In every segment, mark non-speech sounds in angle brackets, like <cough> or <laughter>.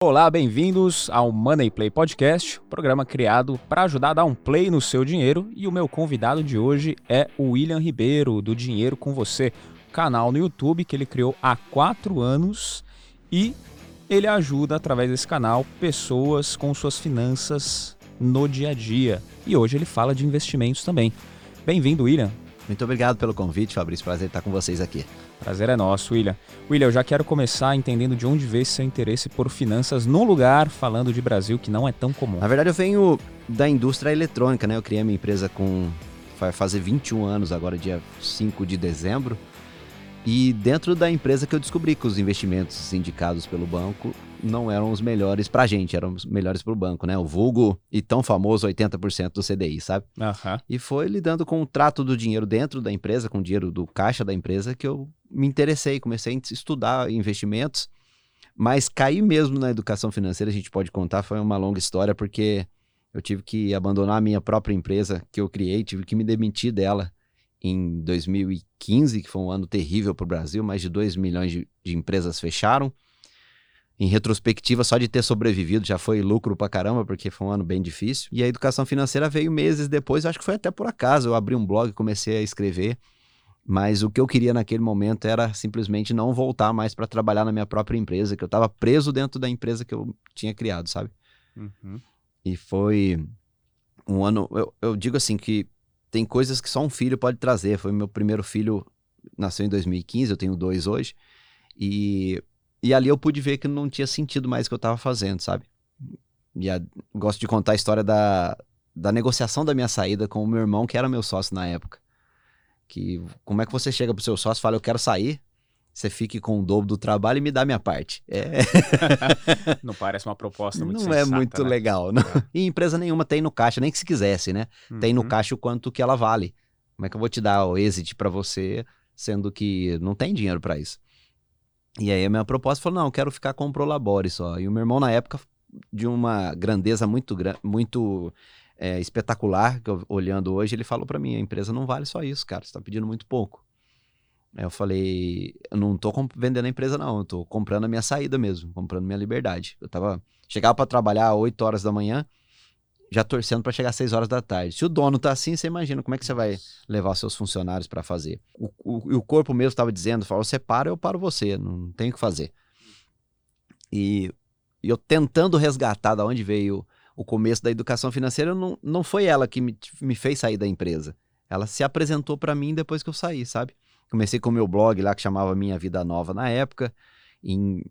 Olá, bem-vindos ao Money Play Podcast, programa criado para ajudar a dar um play no seu dinheiro. E o meu convidado de hoje é o William Ribeiro, do Dinheiro com Você, canal no YouTube que ele criou há quatro anos e ele ajuda através desse canal pessoas com suas finanças no dia a dia. E hoje ele fala de investimentos também. Bem-vindo, William. Muito obrigado pelo convite, Fabrício. Prazer estar com vocês aqui. Prazer é nosso, William. William, eu já quero começar entendendo de onde veio seu interesse por finanças num lugar falando de Brasil que não é tão comum. Na verdade, eu venho da indústria eletrônica, né? Eu criei minha empresa com. vai fazer 21 anos agora, dia 5 de dezembro. E dentro da empresa que eu descobri que os investimentos indicados pelo banco não eram os melhores pra gente, eram os melhores pro banco, né? O vulgo e tão famoso 80% do CDI, sabe? Uhum. E foi lidando com o trato do dinheiro dentro da empresa, com o dinheiro do caixa da empresa, que eu me interessei, comecei a estudar investimentos, mas cair mesmo na educação financeira, a gente pode contar, foi uma longa história, porque eu tive que abandonar a minha própria empresa que eu criei, tive que me demitir dela em 2015, que foi um ano terrível para o Brasil, mais de 2 milhões de, de, empresas fecharam. Em retrospectiva, só de ter sobrevivido já foi lucro para caramba, porque foi um ano bem difícil. E a educação financeira veio meses depois, acho que foi até por acaso. Eu abri um blog, comecei a escrever mas o que eu queria naquele momento era simplesmente não voltar mais para trabalhar na minha própria empresa, que eu estava preso dentro da empresa que eu tinha criado, sabe? Uhum. E foi um ano. Eu, eu, digo assim que tem coisas que só um filho pode trazer. Foi meu primeiro filho, nasceu em 2015, eu tenho dois hoje. E, e ali eu pude ver que não tinha sentido mais o que eu estava fazendo, sabe? E a, gosto de contar a história da, da negociação da minha saída com o meu irmão, que era meu sócio na época. Que como é que você chega pro seu sócio e fala, eu quero sair, você fique com o dobro do trabalho e me dá minha parte. É... <laughs> não parece uma proposta muito Não é sensata, é muito né? legal. Não. É. E empresa nenhuma tem no caixa, nem que se quisesse, né? Uhum. Tem no uhum. caixa o quanto que ela vale. Como é que eu vou te dar o exit para você, sendo que não tem dinheiro para isso? E aí a minha proposta falou, não, eu quero ficar com o Prolabore só. E o meu irmão, na época, de uma grandeza muito, muito é, espetacular, eu, olhando hoje, ele falou para mim: a empresa não vale só isso, cara, você está pedindo muito pouco. Aí eu falei: eu não estou vendendo a empresa, não, eu estou comprando a minha saída mesmo, comprando minha liberdade. Eu tava, chegava para trabalhar às 8 horas da manhã, já torcendo para chegar às 6 horas da tarde. Se o dono tá assim, você imagina como é que você vai levar seus funcionários para fazer. O, o, o, corpo mesmo estava dizendo: falou, você para, eu paro você, não tem o que fazer. E, e eu tentando resgatar da onde veio o começo da educação financeira não, não foi ela que me, me fez sair da empresa. Ela se apresentou para mim depois que eu saí, sabe? Comecei com o meu blog lá que chamava Minha Vida Nova na época, em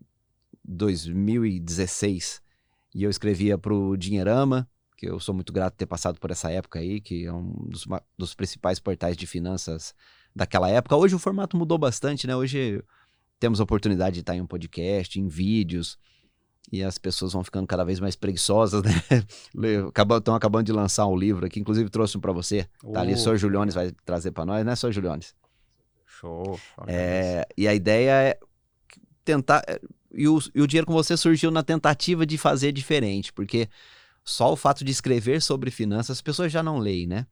2016. E eu escrevia para o Dinheirama, que eu sou muito grato ter passado por essa época aí, que é um dos, dos principais portais de finanças daquela época. Hoje o formato mudou bastante, né? Hoje temos a oportunidade de estar em um podcast, em vídeos e as pessoas vão ficando cada vez mais preguiçosas, <laughs> né? Estão acabando de lançar um livro aqui, inclusive trouxe um para você. Tá ali, o Sr. Juliones vai trazer para nós, né, Sr. Juliones? Show. É, e a ideia é tentar. É, e o, e o dinheiro com você surgiu na tentativa de fazer diferente, porque só o fato de escrever sobre finanças as pessoas já não leem, né?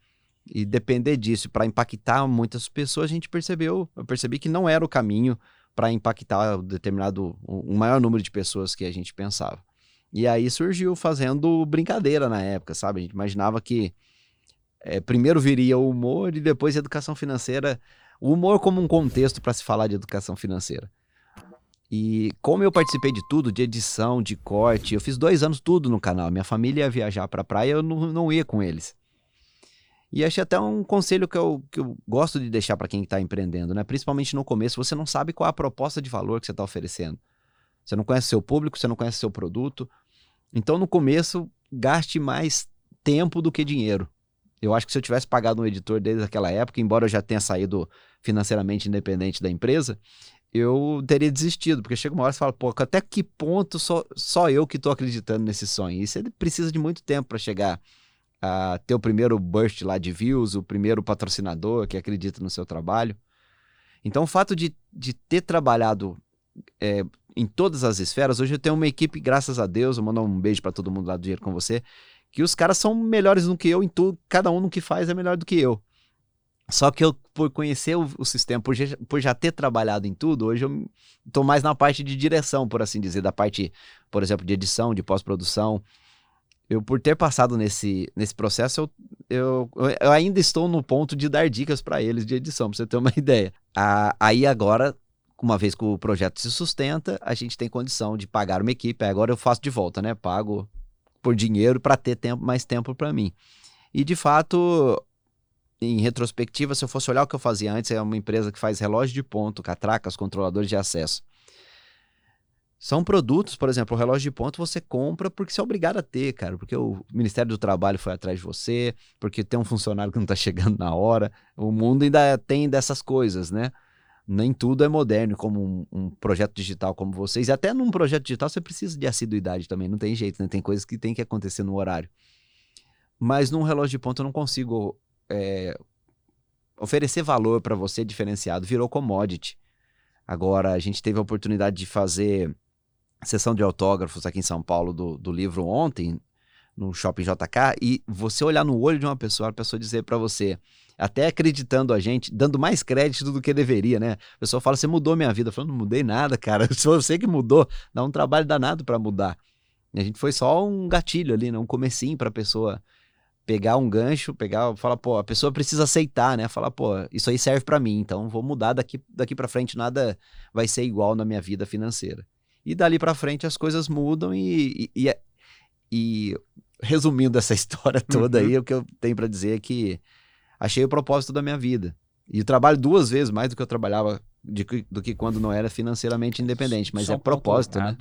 E depender disso para impactar muitas pessoas, a gente percebeu, eu percebi que não era o caminho para impactar determinado um maior número de pessoas que a gente pensava. E aí surgiu fazendo brincadeira na época, sabe? A gente imaginava que é, primeiro viria o humor e depois a educação financeira. O humor como um contexto para se falar de educação financeira. E como eu participei de tudo, de edição, de corte, eu fiz dois anos tudo no canal. Minha família ia viajar para a praia, eu não, não ia com eles. E achei até um conselho que eu, que eu gosto de deixar para quem está empreendendo, né? Principalmente no começo, você não sabe qual é a proposta de valor que você está oferecendo. Você não conhece seu público, você não conhece seu produto. Então, no começo, gaste mais tempo do que dinheiro. Eu acho que se eu tivesse pagado um editor desde aquela época, embora eu já tenha saído financeiramente independente da empresa, eu teria desistido, porque chega uma hora e fala, pô, até que ponto só, só eu que estou acreditando nesse sonho? E você precisa de muito tempo para chegar a ter o primeiro burst lá de views, o primeiro patrocinador que acredita no seu trabalho. Então, o fato de, de ter trabalhado é, em todas as esferas, hoje eu tenho uma equipe, graças a Deus, eu mando um beijo para todo mundo lá do Dinheiro com você, que os caras são melhores do que eu em tudo, cada um no que faz é melhor do que eu. Só que eu, por conhecer o, o sistema, por, já- por já ter trabalhado em tudo, hoje eu estou mais na parte de direção, por assim dizer, da parte, por exemplo, de edição, de pós-produção. Eu, por ter passado nesse, nesse processo, eu, eu, eu ainda estou no ponto de dar dicas para eles de edição, para você ter uma <laughs> ideia. Ah, aí agora, uma vez que o projeto se sustenta, a gente tem condição de pagar uma equipe. Aí Agora eu faço de volta, né? Pago por dinheiro para ter tempo, mais tempo para mim. E de fato, em retrospectiva, se eu fosse olhar o que eu fazia antes, é uma empresa que faz relógio de ponto, catracas, controladores de acesso. São produtos, por exemplo, o relógio de ponto você compra porque você é obrigado a ter, cara. Porque o Ministério do Trabalho foi atrás de você, porque tem um funcionário que não tá chegando na hora. O mundo ainda tem dessas coisas, né? Nem tudo é moderno como um, um projeto digital como vocês. E até num projeto digital você precisa de assiduidade também, não tem jeito, né? Tem coisas que tem que acontecer no horário. Mas num relógio de ponto eu não consigo é, oferecer valor para você diferenciado, virou commodity. Agora, a gente teve a oportunidade de fazer sessão de autógrafos aqui em São Paulo do, do livro ontem, no Shopping JK, e você olhar no olho de uma pessoa, a pessoa dizer para você, até acreditando a gente, dando mais crédito do que deveria, né? A pessoa fala, você mudou minha vida. Eu falo, não mudei nada, cara. <laughs> Se você que mudou, dá um trabalho danado para mudar. E a gente foi só um gatilho ali, né? um comecinho pra pessoa pegar um gancho, pegar, falar, pô, a pessoa precisa aceitar, né? Falar, pô, isso aí serve para mim, então vou mudar daqui daqui para frente, nada vai ser igual na minha vida financeira. E dali para frente as coisas mudam e, e, e, e resumindo essa <laughs> história toda Uhum. aí, o que eu tenho para dizer é que achei o propósito da minha vida. E trabalho duas vezes mais do que eu trabalhava de do que quando não era financeiramente independente, mas Só é propósito, né?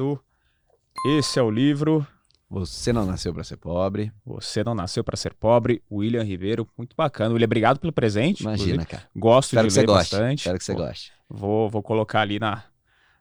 Esse é o livro Você não nasceu para ser pobre. Você Não Nasceu para Ser Pobre, William Ribeiro. Muito bacana. William, obrigado pelo presente. Imagina, inclusive. cara. Gosto Espero de que você ler goste. bastante. Espero que você Pô, goste. Vou, vou colocar ali na,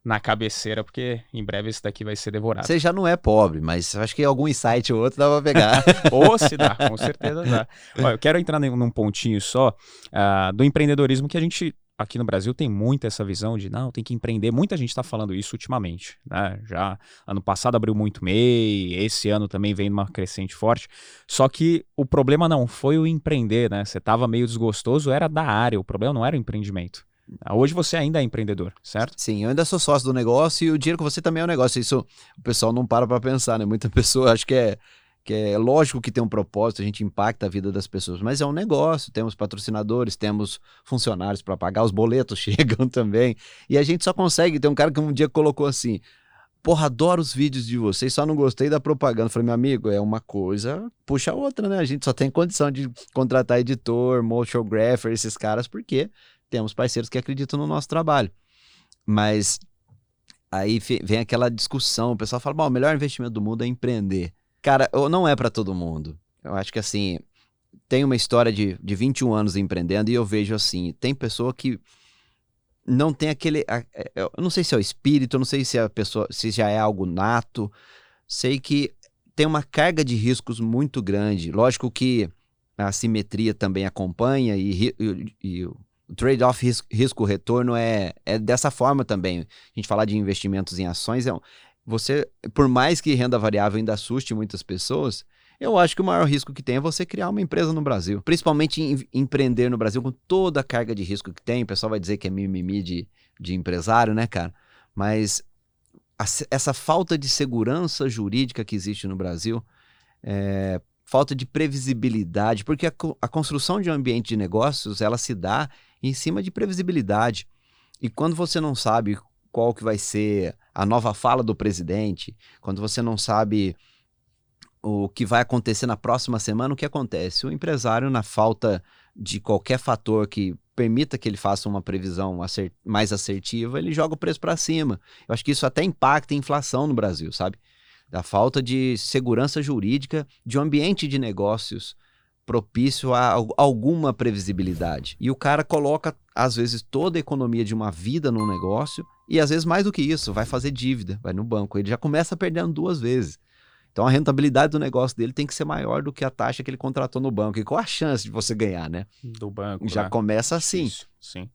na cabeceira, porque em breve esse daqui vai ser devorado. Você já não é pobre, mas acho que algum insight ou outro dá pra pegar. <laughs> Ou se dá, com certeza dá. Olha, eu quero entrar num pontinho só ah, do empreendedorismo que a gente aqui no Brasil tem muito essa visão de não, tem que empreender. Muita gente está falando isso ultimamente, né? Já ano passado abriu muito MEI, esse ano também vem numa crescente forte. Só que o problema não foi o empreender, né? Você tava meio desgostoso, era da área, o problema não era o empreendimento. Hoje você ainda é empreendedor, certo? Sim, eu ainda sou sócio do negócio e o dinheiro com você também é um negócio. Isso o pessoal não para pra pensar, né? Muita pessoa acha que é, que é lógico que tem um propósito, a gente impacta a vida das pessoas, mas é um negócio. Temos patrocinadores, temos funcionários para pagar, os boletos <laughs> chegam também. E a gente só consegue. Tem um cara que um dia colocou assim. Porra, adoro os vídeos de vocês, só não gostei da propaganda. Falei, meu amigo, é uma coisa, puxa a outra, né? A gente só tem condição de contratar editor, motionographer, esses caras, porque temos parceiros que acreditam no nosso trabalho. Mas aí vem aquela discussão, o pessoal fala, bom, o melhor investimento do mundo é empreender. Cara, não é para todo mundo. Eu acho que assim, tem uma história de, de 21 anos empreendendo e eu vejo assim, tem pessoa que não tem aquele, a- é, eu não sei se é o espírito, eu não sei se a pessoa, se já é algo nato, sei que tem uma carga de riscos muito grande. Lógico que a simetria também acompanha e, e- e o trade-off ris- risco-retorno é, é dessa forma também. A gente falar de investimentos em ações, é um- você, por mais que renda variável ainda assuste muitas pessoas, eu acho que o maior risco que tem é você criar uma empresa no Brasil. Principalmente em- empreender no Brasil com toda a carga de risco que tem. O pessoal vai dizer que é mimimi de, de empresário, né, cara? Mas a essa falta de segurança jurídica que existe no Brasil, é, falta de previsibilidade, porque a, a construção de um ambiente de negócios, ela se dá em cima de previsibilidade. E quando você não sabe qual que vai ser a nova fala do presidente, quando você não sabe o que vai acontecer na próxima semana, o que acontece? O empresário, na falta de qualquer fator que permita que ele faça uma previsão acer- mais assertiva, ele joga o preço para cima. Eu acho que isso até impacta a inflação no Brasil, sabe? Da falta de segurança jurídica, de um ambiente de negócios propício a al- alguma previsibilidade. E o cara coloca, às vezes, toda a economia de uma vida num negócio, e às vezes mais do que isso, vai fazer dívida, vai no banco. Ele já começa perdendo duas vezes. Então a rentabilidade do negócio dele tem que ser maior do que a taxa que ele contratou no banco. E qual a chance de você ganhar, né? Do banco. Já né? começa assim. Isso, sim.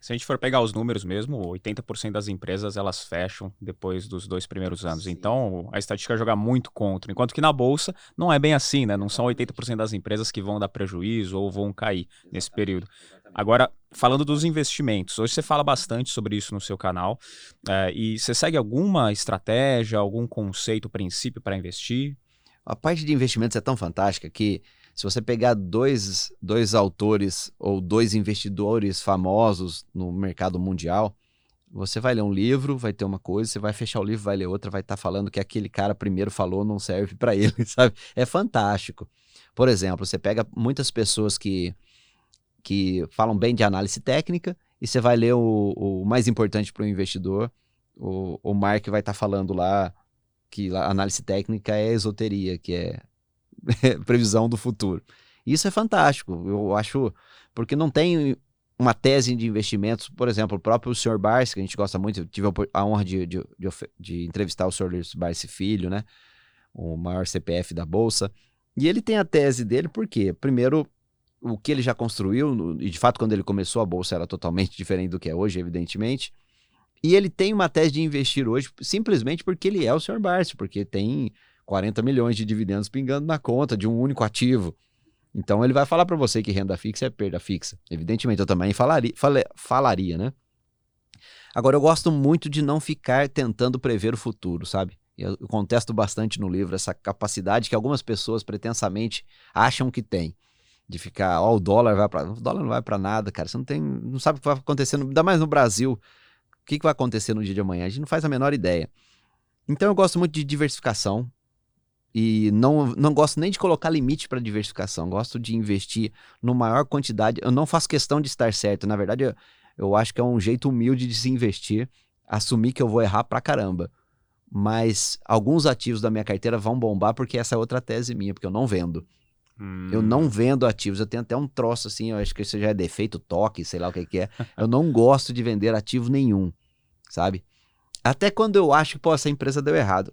Se a gente for pegar os números mesmo, 80% das empresas elas fecham depois dos dois primeiros anos. Sim. Então, a estatística joga muito contra. Enquanto que na bolsa não é bem assim, né? Não são 80% das empresas que vão dar prejuízo ou vão cair nesse período. Agora, falando dos investimentos, hoje você fala bastante sobre isso no seu canal. É, e você segue alguma estratégia, algum conceito, princípio para investir? A parte de investimentos é tão fantástica que se você pegar dois, dois autores ou dois investidores famosos no mercado mundial, você vai ler um livro, vai ter uma coisa, você vai fechar o livro, vai ler outra, vai estar tá falando que aquele cara primeiro falou não serve para ele, <laughs> sabe? É fantástico. Por exemplo, você pega muitas pessoas que, que falam bem de análise técnica e você vai ler o, o mais importante para o investidor, o, Mark vai estar tá falando lá que análise técnica é esoteria, que é <laughs> previsão do futuro. Isso é fantástico, eu acho, porque não tem uma tese de investimentos, por exemplo, o próprio Sr. Barsi, que a gente gosta muito, tive a honra de, de, de, de entrevistar o Sr. Barsi Filho, né? O maior CPF da Bolsa. E ele tem a tese dele, porque, primeiro, o que ele já construiu, e de fato, quando ele começou, a Bolsa era totalmente <laughs> diferente do que é hoje, evidentemente. E ele tem uma tese de investir hoje simplesmente porque ele é o Sr. Barsi, porque tem 40 milhões de dividendos pingando na conta de um único ativo. Então ele vai falar para você que renda fixa é perda fixa. Evidentemente, eu também falaria, fale, falaria, né? Agora, eu gosto muito de não ficar tentando prever o futuro, sabe? Eu, contesto bastante no livro essa capacidade que algumas pessoas pretensamente acham que tem. De ficar, ó, oh, o dólar vai para. O dólar não vai para nada, cara. Você não tem. Não sabe o que vai acontecer, ainda mais no Brasil. O que, que vai acontecer no dia de amanhã? A gente não faz a menor ideia. Então eu gosto muito de diversificação. E não, não gosto nem de colocar limite para diversificação. Gosto de investir no maior quantidade. Eu não faço questão de estar certo. Na verdade, eu, eu acho que é um jeito humilde de se investir. Assumir que eu vou errar pra caramba. Mas alguns ativos da minha carteira vão bombar porque essa é outra tese minha, porque eu não vendo. Hum. Eu não hum. vendo ativos. Eu tenho até um troço assim, eu acho que isso já é defeito, toque, sei lá o que, que é. Eu não gosto de vender ativo nenhum, sabe? Até quando eu acho que, pô, essa empresa deu errado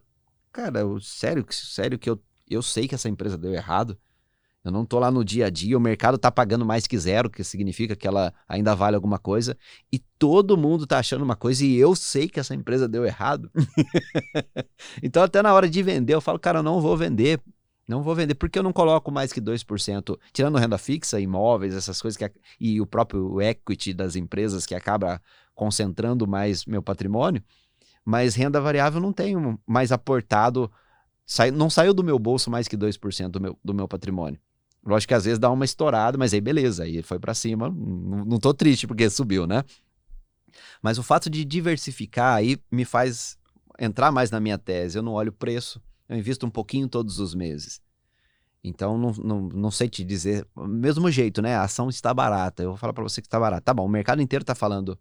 cara, eu, sério, sério que eu, eu sei que essa empresa deu errado. Eu não tô lá no dia a dia, o mercado tá pagando mais que zero, que significa que ela ainda vale alguma coisa, e todo mundo tá achando uma coisa e eu sei que essa empresa deu errado. <laughs> então até na hora de vender, eu falo, cara, eu não vou vender. Não vou vender, porque eu não coloco mais que 2%, tirando renda fixa, imóveis, essas coisas, que, e o próprio equity das empresas que acaba concentrando mais meu patrimônio mas renda variável não tenho mais aportado, sai, não saiu do meu bolso mais que 2% do meu, do meu patrimônio. Lógico que às vezes dá uma estourada, mas aí beleza, aí foi para cima, não, não tô triste porque subiu, né? Mas o fato de diversificar aí me faz entrar mais na minha tese. Eu não olho o preço, eu invisto um pouquinho todos os meses. Então, não, não, não sei te dizer. Mesmo jeito, né? A ação está barata. Eu vou falar para você que está barata. Tá bom, o mercado inteiro está falando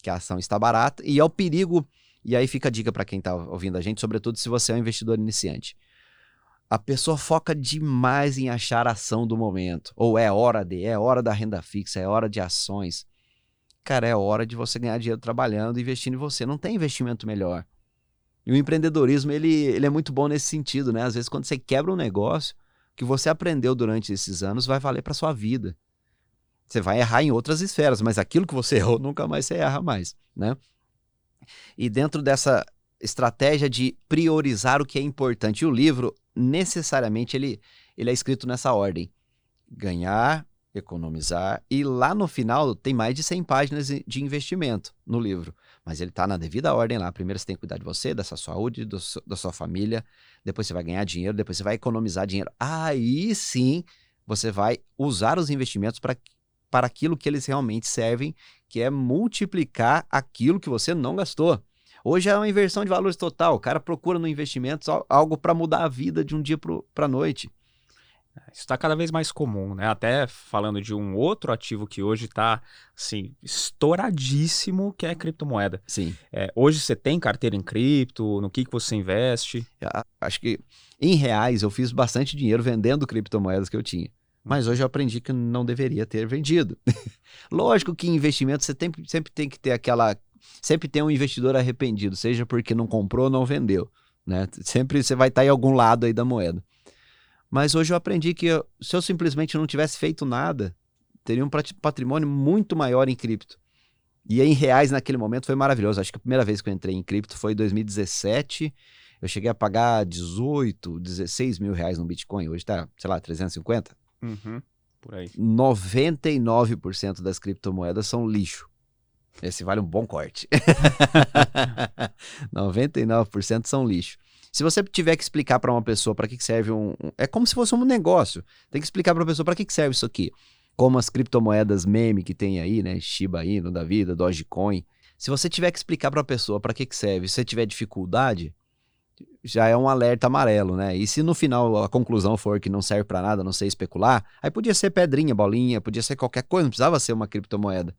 que a ação está barata. E é o perigo e aí fica a dica para quem está ouvindo a gente, sobretudo se você é um investidor iniciante. A pessoa foca demais em achar a ação do momento. Ou é hora de, é hora da renda fixa, é hora de ações. Cara, é hora de você ganhar dinheiro trabalhando, investindo em você. Não tem investimento melhor. E o empreendedorismo, ele, ele é muito bom nesse sentido, né? Às vezes, quando você quebra um negócio, que você aprendeu durante esses anos vai valer para sua vida. Você vai errar em outras esferas, mas aquilo que você <laughs> errou, nunca mais você erra mais, né? E dentro dessa estratégia de priorizar o que é importante, o livro necessariamente ele, ele é escrito nessa ordem: ganhar, economizar e lá no final tem mais de 100 páginas de investimento no livro, mas ele está na devida ordem lá. Primeiro você tem que cuidar de você, da sua saúde, do, da sua família, depois você vai ganhar dinheiro, depois você vai economizar dinheiro. Aí sim você vai usar os investimentos para para aquilo que eles realmente servem, que é multiplicar aquilo que você não gastou. Hoje é uma inversão de valores total. O cara procura no investimento algo para mudar a vida de um dia para a noite. Isso está cada vez mais comum, né? Até falando de um outro ativo que hoje está assim, estouradíssimo, que é a criptomoeda. Sim. É, hoje você tem carteira em cripto, no que, que você investe? Acho que em reais eu fiz bastante dinheiro vendendo criptomoedas que eu tinha. Mas hoje eu aprendi que não deveria ter vendido. <laughs> Lógico que investimento você tem, sempre tem que ter aquela. Sempre tem um investidor arrependido, seja porque não comprou ou não vendeu. Né? Sempre você vai estar em algum lado aí da moeda. Mas hoje eu aprendi que eu, se eu simplesmente não tivesse feito nada, teria um patrimônio muito maior em cripto. E em reais naquele momento foi maravilhoso. Acho que a primeira vez que eu entrei em cripto foi em 2017. Eu cheguei a pagar 18, 16 mil reais no Bitcoin. Hoje tá, sei lá, 350. Uhum. por aí. 99% das criptomoedas são lixo. Esse vale um bom corte. <laughs> 99% são lixo. Se você tiver que explicar para uma pessoa para que serve um, um, É como se fosse um negócio. Tem que explicar para a pessoa para que serve isso aqui. Como as criptomoedas meme que tem aí, né? Shiba Inu da vida, Dogecoin. Se você tiver que explicar para a pessoa para que serve, se você tiver dificuldade, já é um alerta amarelo, né? E se no final a conclusão for que não serve para nada, não sei especular, aí podia ser pedrinha, bolinha, podia ser qualquer coisa, não precisava ser uma criptomoeda.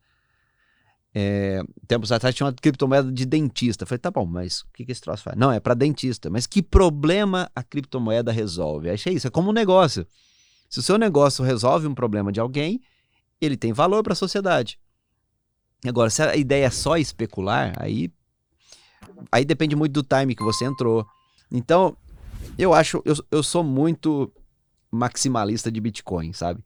É, tempos atrás tinha uma criptomoeda de dentista. falei, tá bom, mas o que, que esse troço faz? Não, é para dentista. Mas que problema a criptomoeda resolve? Achei isso, é como um negócio. Se o seu negócio resolve um problema de alguém, ele tem valor para a sociedade. Agora, se a ideia é só especular, aí, aí depende muito do time que você entrou. Então, eu acho, eu, eu sou muito maximalista de Bitcoin, sabe?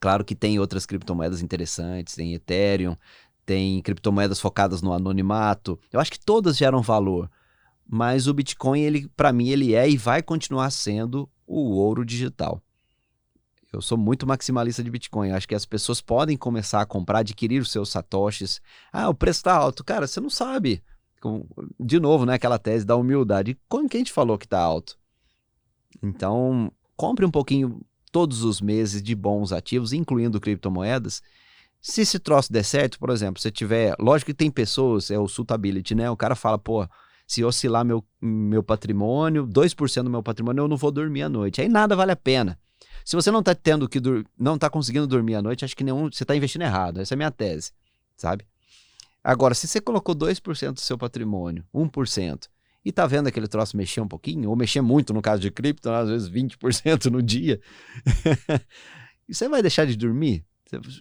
Claro que tem outras criptomoedas interessantes, tem Ethereum, tem criptomoedas focadas no anonimato. Eu acho que todas geram valor, mas o Bitcoin, ele, para mim, ele é e vai continuar sendo o ouro digital. Eu sou muito maximalista de Bitcoin. Acho que as pessoas podem começar a comprar, adquirir os seus satoshis. Ah, o preço está alto. Cara, você não sabe. De novo, né, aquela tese da humildade. Quando que a gente falou que está alto? Então, compre um pouquinho todos os meses de bons ativos, incluindo criptomoedas, se esse troço der certo, por exemplo, se tiver. Lógico que tem pessoas, é o suitability, né? O cara fala, pô, se oscilar meu, meu patrimônio, 2% do meu patrimônio, eu não vou dormir à noite. Aí nada vale a pena. Se você não tá tendo que não tá conseguindo dormir à noite, acho que nenhum, você tá investindo errado. Essa é a minha tese, sabe? Agora, se você colocou 2% do seu patrimônio, 1%, e tá vendo aquele troço mexer um pouquinho, ou mexer muito no caso de cripto, às vezes 20% no dia, <laughs> você vai deixar de dormir?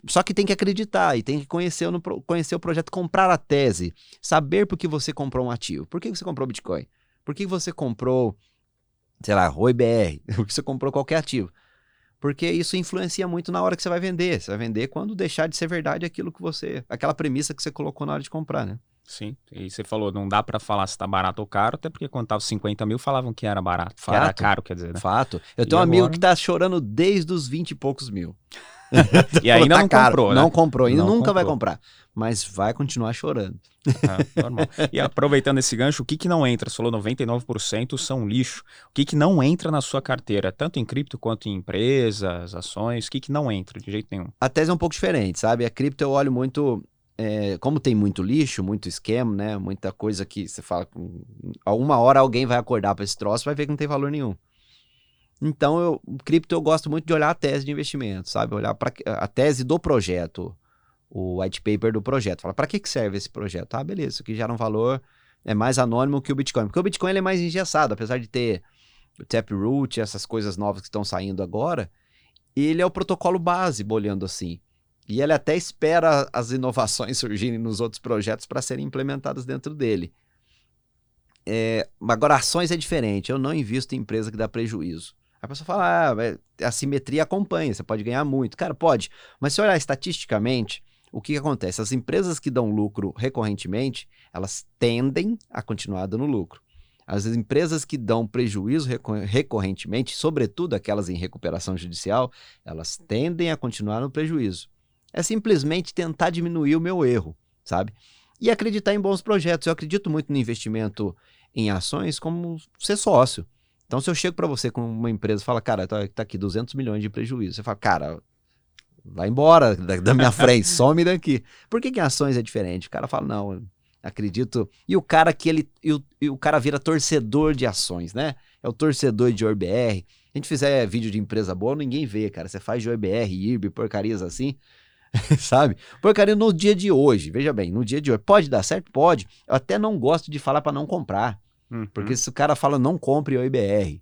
Só que tem que acreditar e tem que conhecer, conhecer o projeto, comprar a tese, saber por que você comprou um ativo. Por que você comprou Bitcoin? Por que você comprou, sei lá, Roi BR? <laughs> Por que você comprou qualquer ativo? Porque isso influencia muito na hora que você vai vender. Você vai vender quando deixar de ser verdade aquilo que você, aquela premissa que você colocou na hora de comprar, né? Sim, e você falou, não dá para falar se tá barato ou caro, até porque quando tava 50 mil falavam que era barato, Fato. era caro, quer dizer, né? Fato. Eu tenho e um agora... amigo que tá chorando desde os 20 e poucos mil. <laughs> e ainda tá não caro. comprou, né? Não comprou, ainda não nunca comprou. vai comprar. Mas vai continuar chorando. É, normal. E aproveitando esse gancho, o que, que não entra? Você falou 99% são lixo. O que, que não entra na sua carteira, tanto em cripto quanto em empresas, ações? O que, que não entra de jeito nenhum? A tese é um pouco diferente, sabe? A cripto eu olho muito é, como tem muito lixo, muito esquema, né? Muita coisa que você fala. Alguma hora alguém vai acordar para esse troço e vai ver que não tem valor nenhum. Então, eu, cripto eu gosto muito de olhar a tese de investimento, sabe? Olhar para a tese do projeto, o white paper do projeto. Fala, para que, que serve esse projeto? Ah, beleza, isso aqui gera um valor, é mais anônimo que o Bitcoin. Porque o Bitcoin ele é mais engessado, apesar de ter o Taproot, essas coisas novas que estão saindo agora, ele é o protocolo base, bolhando assim. E ele até espera as inovações <laughs> surgirem nos outros projetos para serem implementadas dentro dele. É, agora, ações é diferente. Eu não invisto em empresa que dá prejuízo. A pessoa fala, ah, a simetria acompanha, você pode ganhar muito. Cara, pode. Mas se olhar estatisticamente, o que, que acontece? As empresas que dão lucro recorrentemente, elas tendem a continuar dando lucro. As empresas que dão prejuízo recorrentemente, sobretudo aquelas em recuperação judicial, elas tendem a continuar no prejuízo. É simplesmente tentar diminuir o meu erro, sabe? E acreditar em bons projetos. Eu acredito muito no investimento em ações como ser sócio. Então, se eu chego para você com uma empresa e fala, cara, tá, tá, aqui 200 milhões de prejuízo, você fala, cara, vai embora da, da minha <laughs> frente, some daqui. Por que, que em ações é diferente? O cara fala, não, acredito. E o cara que ele. E o, e o cara vira torcedor de ações, né? É o torcedor de ORBR. A gente fizer vídeo de empresa boa, ninguém vê, cara. Você faz de ORBR, IRB, porcarias assim. <laughs> sabe? Porcaria no dia de hoje, veja bem, no dia de hoje. Pode dar certo? Pode. Eu até não gosto de falar para não comprar. Uhum. Porque se o cara fala não compre o IBR,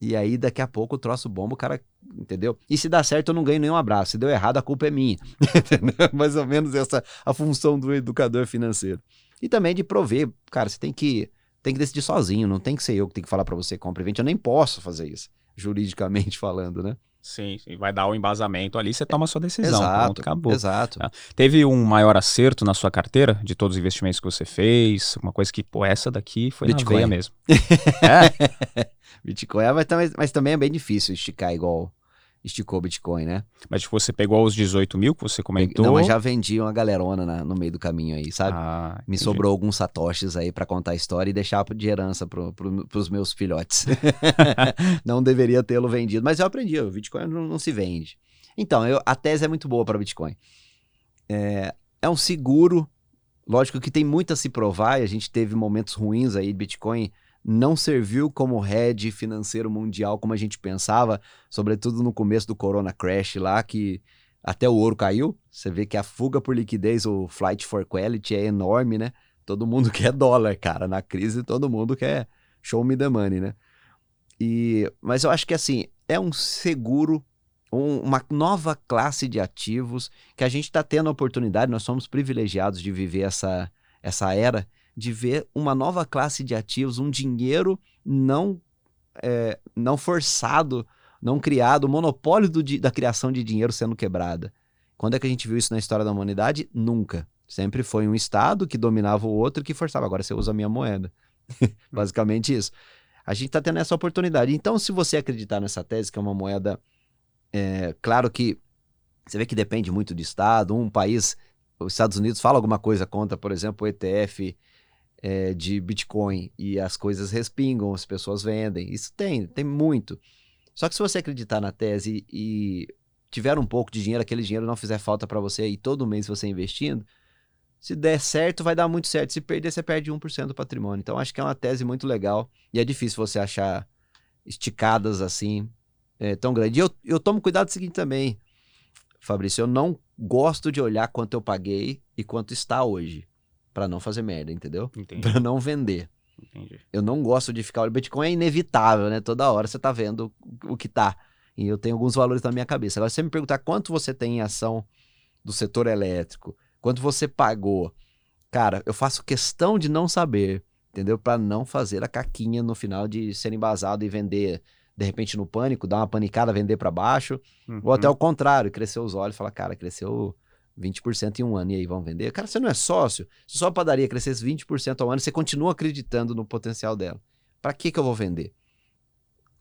e aí daqui a pouco o troço bomba, o cara, entendeu? E se dá certo eu não ganho nenhum abraço, se deu errado a culpa é minha. <laughs> Mais ou menos essa a função do educador financeiro. E também de prover, cara, você tem que tem que decidir sozinho, não tem que ser eu que tenho que falar para você compre e vende, eu nem posso fazer isso, juridicamente <laughs> falando, né? Sim, e vai dar o embasamento ali, você toma a sua decisão. Exato, pronto, acabou. Exato. Tá. Teve um maior acerto na sua carteira de todos os investimentos que você fez? Uma coisa que, pô, essa daqui foi Bitcoin. na veia mesmo. <laughs> é? Bitcoin, mas, mas, mas, também é bem difícil esticar igual esticou o Bitcoin, né? Mas tipo, você pegou os 18 mil que você comentou? Não, mas já vendi uma galerona na, no meio do caminho aí, sabe? Ah, Me sobrou alguns satoshis aí pra contar a história e deixar de herança pro, pro, pros meus filhotes. <laughs> <laughs> não deveria tê-lo vendido, mas eu aprendi, o Bitcoin não, não se vende. Então, eu- a tese é muito boa para Bitcoin. É, é um seguro, lógico que tem muito a se provar, e a gente teve momentos ruins aí, Bitcoin não serviu como hedge financeiro mundial como a gente pensava, sobretudo no começo do Corona Crash lá, que até o ouro caiu. Você vê que a fuga por liquidez, o flight for quality é enorme, né? Todo mundo <laughs> quer dólar, cara. Na crise, todo mundo quer show me the money, né? E, mas eu acho que assim, é um seguro, um- uma nova classe de ativos que a gente está tendo a oportunidade, nós somos privilegiados de viver essa, essa era, de ver uma nova classe de ativos, um dinheiro não, é, não forçado, não criado, o monopólio do da criação de dinheiro sendo quebrada. Quando é que a gente viu isso na história da humanidade? Nunca. Sempre foi um Estado que dominava o outro que forçava. Agora você usa a minha moeda. <laughs> Basicamente isso. A gente está tendo essa oportunidade. Então, se você acreditar nessa tese, que é uma moeda. é, claro que você vê que depende muito do Estado. Um país, os Estados Unidos, fala alguma coisa contra, por exemplo, o ETF é, de Bitcoin e as coisas respingam, as pessoas vendem. Isso tem, tem muito. Só que se você acreditar na tese e tiver um pouco de dinheiro, aquele dinheiro não fizer falta para você e todo mês você investindo, se der certo, vai dar muito certo. Se perder, você perde 1% do patrimônio. Então, acho que é uma tese muito legal. E é difícil você achar esticadas assim, é, tão grande. E eu, eu tomo cuidado do seguinte também, Fabrício. Eu não gosto de olhar quanto eu paguei e quanto está hoje. Pra não fazer merda, entendeu? Entendi, Pra não vender. entendi. Eu não gosto de ficar olhando. Bitcoin é inevitável, né? Toda hora você tá vendo o que tá. E eu tenho alguns valores na minha cabeça. Agora, se você me perguntar quanto você tem em ação do setor elétrico, quanto você pagou, cara, eu faço questão de não saber, entendeu? Pra não fazer a caquinha no final de ser embasado e vender, de repente, no pânico, dar uma panicada, vender pra baixo. Ou até Uhum. o contrário, crescer os olhos e falar, cara, cresceu 20% em um ano, e aí vão vender? Cara, você não é sócio. Se só a padaria crescesse 20% ao ano, você continua acreditando no potencial dela. Para que que eu vou vender?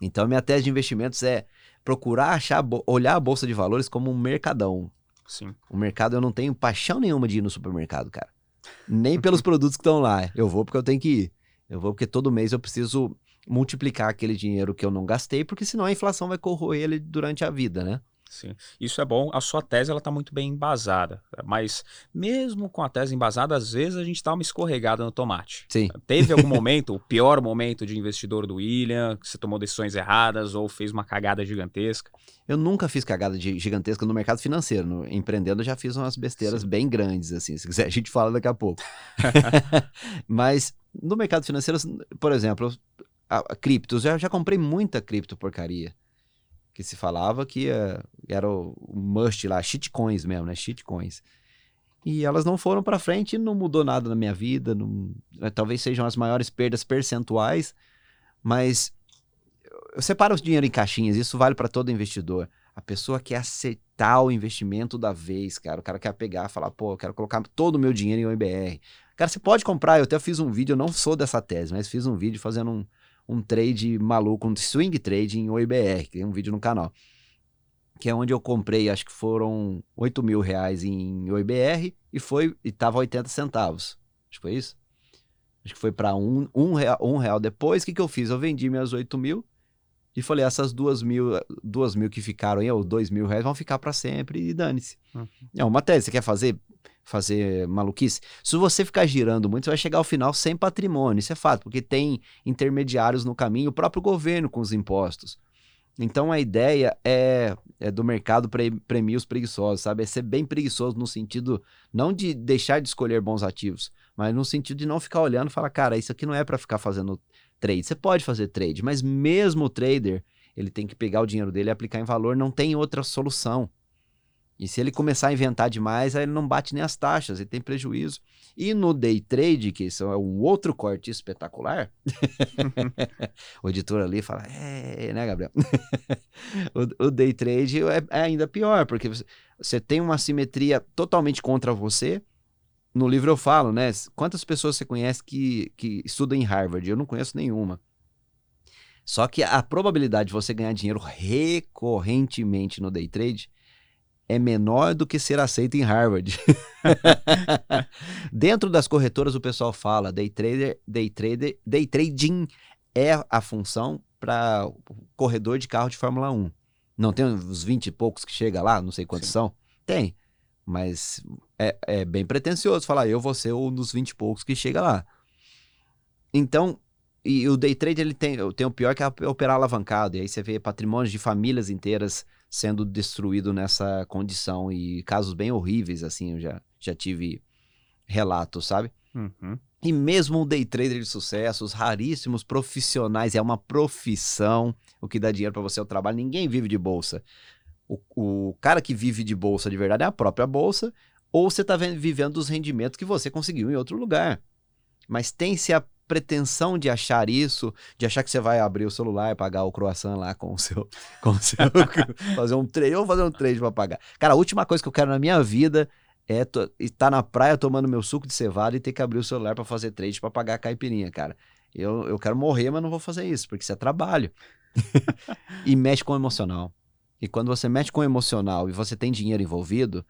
Então, minha tese de investimentos é procurar achar, olhar a bolsa de valores como um mercadão. Sim. O mercado eu não tenho paixão nenhuma de ir no supermercado, cara. Nem pelos <laughs> produtos que estão lá. Eu vou porque eu tenho que ir. Eu vou porque todo mês eu preciso multiplicar aquele dinheiro que eu não gastei, porque senão a inflação vai corroer ele durante a vida, né? Sim, isso é bom. A sua tese ela está muito bem embasada, mas mesmo com a tese embasada, às vezes a gente dá uma escorregada no tomate. Sim. Teve algum <laughs> momento, o pior momento de investidor do William, que você tomou decisões erradas ou fez uma cagada gigantesca? Eu nunca fiz cagada de- gigantesca no mercado financeiro. No empreendendo, eu já fiz umas besteiras Sim. bem grandes, assim. Se quiser, a gente fala daqui a pouco. <laughs> <laughs> Mas no mercado financeiro, por exemplo, a, a criptos, eu já comprei muita cripto porcaria. Que se falava que eh, era o must lá, shitcoins mesmo, né? Shitcoins. E elas não foram pra frente e não mudou nada na minha vida. não- eh, talvez sejam as maiores perdas percentuais, mas eu separo o dinheiro em caixinhas, isso vale para todo investidor. A pessoa quer aceitar o investimento da vez, cara. O cara quer pegar falar, pô, eu quero colocar todo o meu dinheiro em OIBR. Cara, você pode comprar, eu até fiz um vídeo, eu não sou dessa tese, mas fiz um vídeo fazendo um, um trade maluco, um swing trade em OIBR, que tem um vídeo no canal. Que é onde eu comprei, acho que foram 8 mil reais em OIBR e foi, e tava 80 centavos. Acho que foi isso? Acho que foi para um, um, real, um real depois. O que, que eu fiz? Eu vendi minhas 8 mil e falei, essas duas mil, duas mil que ficaram aí, ou dois mil reais, vão ficar para sempre e dane-se. Uhum. É uma tese, você quer fazer, fazer maluquice? Se você ficar girando muito, você vai chegar ao final sem patrimônio, isso é fato, porque tem intermediários no caminho, o próprio governo com os impostos. Então a ideia é, é do mercado pre, premiar os preguiçosos, sabe? É ser bem preguiçoso no sentido, não de deixar de escolher bons ativos, mas no sentido de não ficar olhando e falar, cara, isso aqui não é para ficar fazendo trade. Você pode fazer trade, mas mesmo o trader, ele tem que pegar o dinheiro dele e aplicar em valor, não tem outra solução. E se ele começar a inventar demais, aí ele não bate nem as taxas, ele tem prejuízo. E no day trade, que isso é um outro corte espetacular, <laughs> o editor ali fala, é, né, Gabriel? <laughs> o, o day trade é, é ainda pior, porque você, você tem uma simetria totalmente contra você. No livro eu falo, né? Quantas pessoas você conhece que, que estudam em Harvard? Eu não conheço nenhuma. Só que a probabilidade de você ganhar dinheiro recorrentemente no day trade é menor do que ser aceito em Harvard. <laughs> Dentro das corretoras o pessoal fala day trader, day trader, day trading é a função para corredor de carro de Fórmula 1. Não tem os 20 e poucos que chega lá, não sei quantos Sim. são? Tem. Mas é, é bem pretencioso falar, eu vou ser um dos 20 e poucos que chega lá. Então, e o day trade ele tem, tem o pior que é operar alavancado. E aí você vê patrimônios de famílias inteiras sendo destruído nessa condição. E casos bem horríveis, assim, eu já, já tive relatos, sabe? Uhum. E mesmo o day trader de sucesso, os raríssimos profissionais, é uma profissão o que dá dinheiro para você é o trabalho. Ninguém vive de bolsa. O, o cara que vive de bolsa de verdade é a própria bolsa, ou você está vivendo dos rendimentos que você conseguiu em outro lugar. Mas tem-se a pretensão de achar isso, de achar que você vai abrir o celular e pagar o croissant lá com o seu. <laughs> Com o seu <laughs> fazer um trade, ou fazer um trade para pagar. Cara, a última coisa que eu quero na minha vida é estar na praia tomando meu suco de cevada e ter que abrir o celular para fazer trade para pagar a caipirinha, cara. Eu, eu quero morrer, mas não vou fazer isso, porque isso é trabalho. <laughs> e mexe com o emocional. E quando você mexe com o emocional e você tem dinheiro envolvido,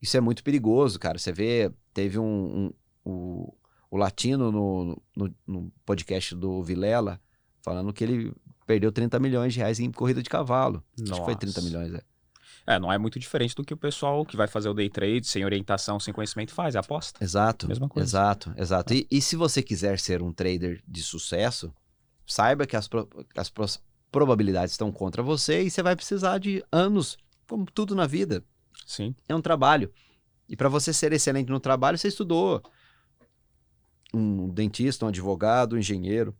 isso é muito perigoso, cara. Você vê, teve um, um, um o Latino no, no, no, podcast do Vilela, falando que ele perdeu 30 milhões de reais em corrida de cavalo. Nossa. Acho que foi 30 milhões, é. É, não é muito diferente do que o pessoal que vai fazer o day trade sem orientação, sem conhecimento faz, é aposta. Exato. Mesma coisa. Exato, exato. E, e se você quiser ser um trader de sucesso, saiba que as, pro, as probabilidades estão contra você e você vai precisar de anos, como tudo na vida. Sim. É um trabalho. E para você ser excelente no trabalho, você estudou um dentista, um advogado, um engenheiro.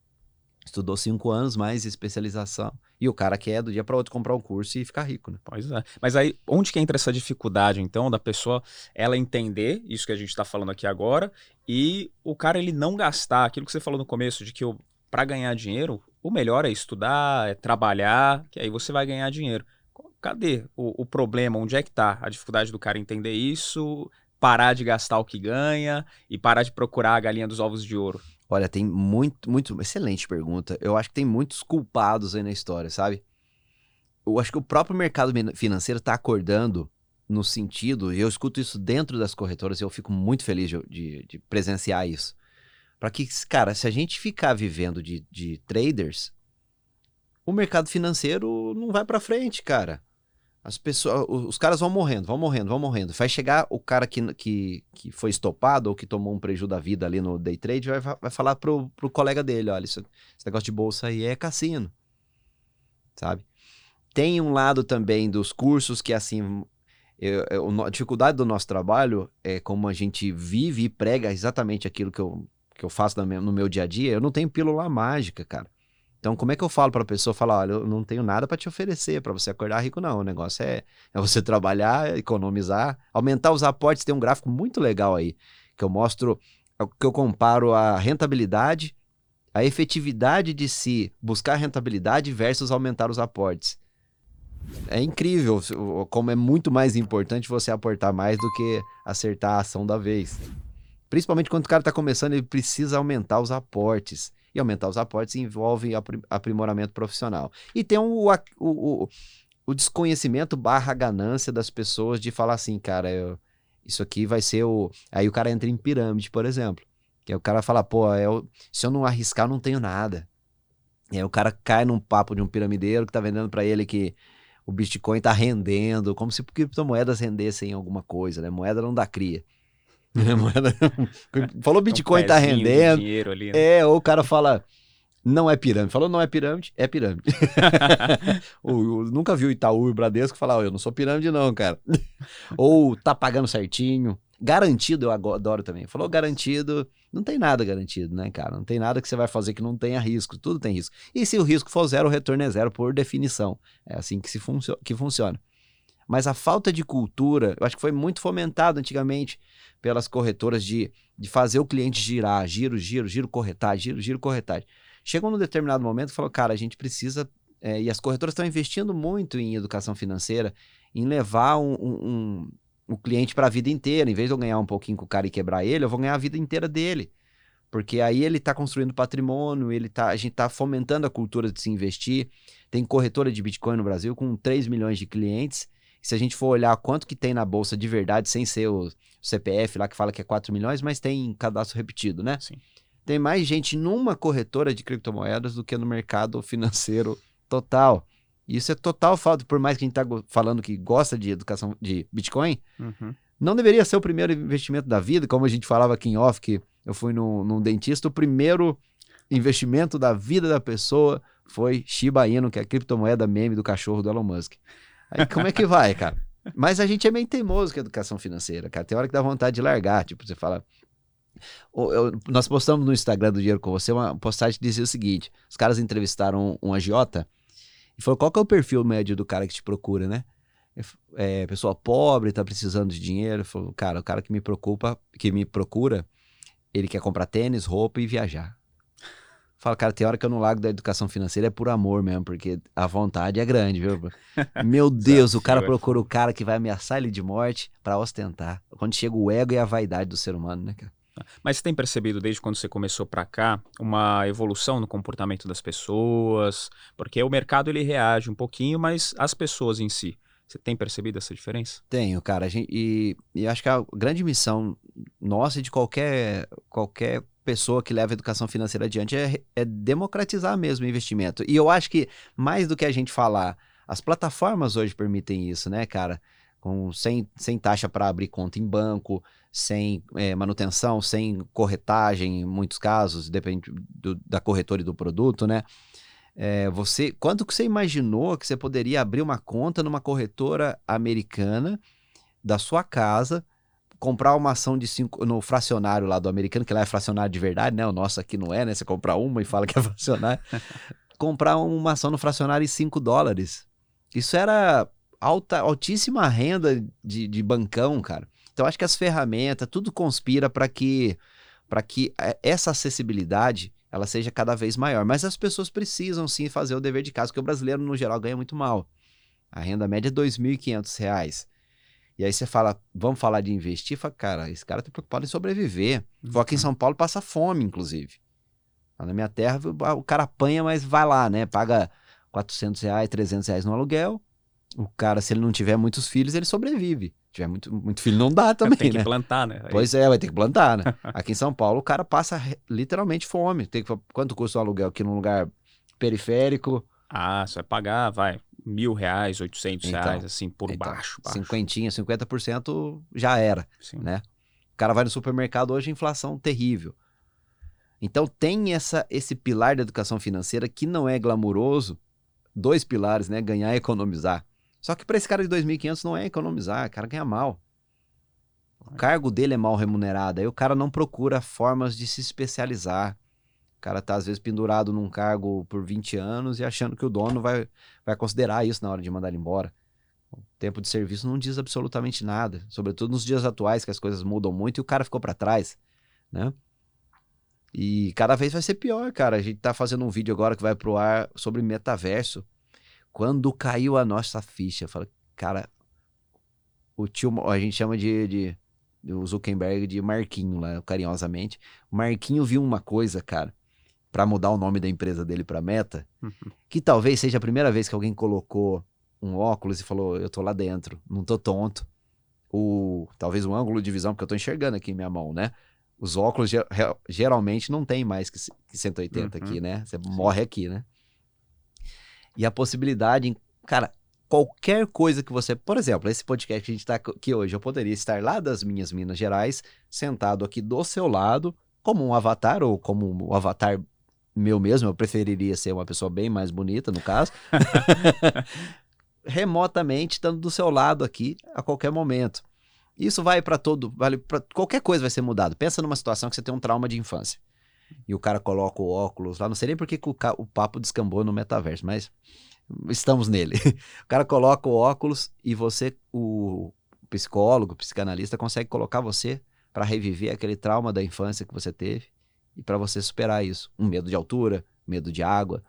Estudou cinco anos mais especialização. E o cara quer do dia para outro comprar um curso e ficar rico, né? Pois é. Mas aí, onde que entra essa dificuldade, então, da pessoa ela entender isso que a gente está falando aqui agora e o cara ele não gastar aquilo que você falou no começo, de que para ganhar dinheiro, o melhor é estudar, é trabalhar, que aí você vai ganhar dinheiro. Cadê o, o problema? Onde é que tá a dificuldade do cara entender isso? Parar de gastar o que ganha e parar de procurar a galinha dos ovos de ouro? Olha, tem muito, muito. Excelente pergunta. Eu acho que tem muitos culpados aí na história, sabe? Eu acho que o próprio mercado financeiro está acordando no sentido, e eu escuto isso dentro das corretoras e eu fico muito feliz de, de, de presenciar isso. Para que, cara, se a gente ficar vivendo de, de traders, o mercado financeiro não vai para frente, cara. As pessoas, os caras vão morrendo, vão morrendo, vão morrendo. Vai chegar o cara que, que, que foi estopado ou que tomou um prejuízo da vida ali no day trade, vai, vai falar pro, pro colega dele: olha, esse negócio de bolsa aí é cassino. Sabe? Tem um lado também dos cursos que, assim, eu, eu, a dificuldade do nosso trabalho é como a gente vive e prega exatamente aquilo que eu, que eu faço no meu dia a dia. Eu não tenho pílula mágica, cara. Então, como é que eu falo para a pessoa falar, olha, eu não tenho nada para te oferecer para você acordar rico não. O negócio é, é você <laughs> trabalhar, economizar, aumentar os aportes. Tem um gráfico muito legal aí que eu mostro, é que eu comparo a rentabilidade, a efetividade de se buscar rentabilidade versus aumentar os aportes. É incrível como é muito mais importante você aportar mais do que acertar a ação da vez. Principalmente quando o cara está começando, ele precisa aumentar os aportes. E aumentar os aportes envolve aprimoramento profissional. E tem o, o, o, o desconhecimento barra ganância das pessoas de falar assim, cara, eu, isso aqui vai ser o. Aí o cara entra em pirâmide, por exemplo. Que o cara fala, pô, eu, se eu não arriscar, eu não tenho nada. E aí o cara cai num papo de um piramideiro que tá vendendo para ele que o Bitcoin tá rendendo, como se criptomoedas rendessem alguma coisa, né? Moeda não dá cria. <laughs> Falou Bitcoin um tá rendendo. Ali, né? É, ou o cara fala, não é pirâmide. Falou não é pirâmide, é pirâmide. <laughs> o, o, nunca viu Itaú e Bradesco falar, oh, eu não sou pirâmide não, cara. <laughs> ou tá pagando certinho. Garantido, eu adoro também. Falou garantido, não tem nada garantido, né, cara? Não tem nada que você vai fazer que não tenha risco. Tudo tem risco. E se o risco for zero, o retorno é zero por definição. É assim que, se funcio que funciona. Mas a falta de cultura, eu acho que foi muito fomentado antigamente pelas corretoras de, de fazer o cliente girar, giro, giro, giro, corretagem, giro, giro, corretagem. Chegou num determinado momento e falou, cara, a gente precisa. É, e as corretoras estão investindo muito em educação financeira, em levar um, um, um, cliente para a vida inteira. Em vez de eu ganhar um pouquinho com o cara e quebrar ele, eu vou ganhar a vida inteira dele. Porque aí ele está construindo patrimônio, ele tá, a gente está fomentando a cultura de se investir. Tem corretora de Bitcoin no Brasil com 3 milhões de clientes. Se a gente for olhar quanto que tem na bolsa de verdade, sem ser o CPF lá que fala que é 4 milhões, mas tem cadastro repetido, né? Sim. Tem mais gente numa corretora de criptomoedas do que no mercado <laughs> financeiro total. Isso é total falta, por mais que a gente tá falando que gosta de educação de Bitcoin, Uhum. não deveria ser o primeiro investimento da vida, como a gente falava aqui em off, que eu fui no, num dentista, o primeiro investimento da vida da pessoa foi Shiba Inu, que é a criptomoeda meme do cachorro do Elon Musk. Aí como é que vai, cara? Mas a gente é meio teimoso com a educação financeira, cara. Tem hora que dá vontade de largar, tipo, você fala... Ô, eu- nós postamos no Instagram do Dinheiro Com Você uma postagem que dizia o seguinte, os caras entrevistaram um agiota e falou, qual que é o perfil médio do cara que te procura, né? é, pessoa pobre, tá precisando de dinheiro. Falou, cara, o cara que me preocupa, que me procura, ele quer comprar tênis, roupa e viajar. Fala, cara, tem hora que eu não largo da educação financeira é por amor mesmo, porque a vontade é grande, viu? <laughs> Meu Deus, o cara é procura o cara que vai ameaçar ele de morte pra ostentar. Quando chega o ego e a vaidade do ser humano, né, cara? Mas você tem percebido desde quando você começou pra cá uma evolução no comportamento das pessoas? Porque o mercado ele reage um pouquinho, mas as pessoas em si, você tem percebido essa diferença? Tenho, cara. Gente, e, e acho que a grande missão nossa e de qualquer, qualquer pessoa que leva a educação financeira adiante é, é democratizar mesmo o investimento. E eu acho que, mais do que a gente falar, as plataformas hoje permitem isso, né, cara? Com, sem, sem taxa para abrir conta em banco, sem é, manutenção, sem corretagem, em muitos casos, depende do- da corretora e do produto, né? É, você, quanto que você imaginou que você poderia abrir uma conta numa corretora americana da sua casa, comprar uma ação de cinco no fracionário lá do americano, que lá é fracionário de verdade, né? O nosso aqui não é, né? Você compra uma e fala que é <laughs> fracionário. comprar uma ação no fracionário em 5 dólares. Isso era alta, altíssima renda de, de bancão, cara. Então acho que as ferramentas, tudo conspira para que para que eh, essa acessibilidade ela seja cada vez maior. Mas as pessoas precisam sim fazer o dever de casa, porque o brasileiro, no geral, ganha muito mal. A renda média é 2.500 reais. E aí você fala, vamos falar de investir? Fala, cara, esse cara tá preocupado em sobreviver. Vou aqui em São Paulo passa fome, inclusive. Lá na minha terra, o cara apanha, mas vai lá, né? Paga 400 reais, 300 reais no aluguel. O cara, se ele não tiver muitos filhos, ele sobrevive. Se tiver muito, muito filho, não dá <laughs> também, tem que né? plantar, né? Aí- Pois é, vai ter que plantar, né? <laughs> Aqui em São Paulo, o cara passa literalmente fome. Tem que, quanto custa um aluguel aqui num lugar periférico? Ah, você vai pagar, vai, mil reais, oitocentos Então, reais, assim, por então, baixo, baixo. Cinquentinha, 50% já era. Sim. né? O cara vai no supermercado hoje, inflação terrível. Então tem essa, esse pilar da educação financeira que não é glamuroso. Dois pilares, né? Ganhar e economizar. Só que para esse cara de 2.500 não é economizar, o cara ganha mal. O cargo dele é mal remunerado, aí o cara não procura formas de se especializar. O cara tá às vezes pendurado num cargo por 20 anos e achando que o dono vai, vai considerar isso na hora de mandar ele embora. O tempo de serviço não diz absolutamente nada, sobretudo nos dias atuais que as coisas mudam muito e o cara ficou para trás, né? E cada vez vai ser pior, cara. A gente tá fazendo um vídeo agora que vai pro ar sobre metaverso. Quando caiu a nossa ficha, fala, cara, o tio, a gente chama de, de, o Zuckerberg de Marquinho lá, carinhosamente. Marquinho viu uma coisa, cara, para mudar o nome da empresa dele para Meta, Uhum. que talvez seja a primeira vez que alguém colocou um óculos e falou, eu tô lá dentro, não tô tonto. O, talvez o ângulo de visão, porque eu tô enxergando aqui em minha mão, né? Os óculos geralmente não tem mais que, c- que 180 Uhum. aqui, né? Você morre aqui, né? E a possibilidade, cara, qualquer coisa que você, por exemplo, esse podcast que a gente tá aqui hoje, eu poderia estar lá das minhas Minas Gerais, sentado aqui do seu lado, como um avatar ou como um avatar meu mesmo, eu preferiria ser uma pessoa bem mais bonita, no caso. <laughs> remotamente estando do seu lado aqui a qualquer momento. Isso vai para todo, vale para qualquer coisa vai ser mudado. Pensa numa situação que você tem um trauma de infância. E o cara coloca o óculos lá, não sei nem por que o, o papo descambou no metaverso, mas estamos nele. <laughs> O cara coloca o óculos e você, o psicólogo, o psicanalista consegue colocar você para reviver aquele trauma da infância que você teve e para você superar isso. Um medo de altura, medo de água.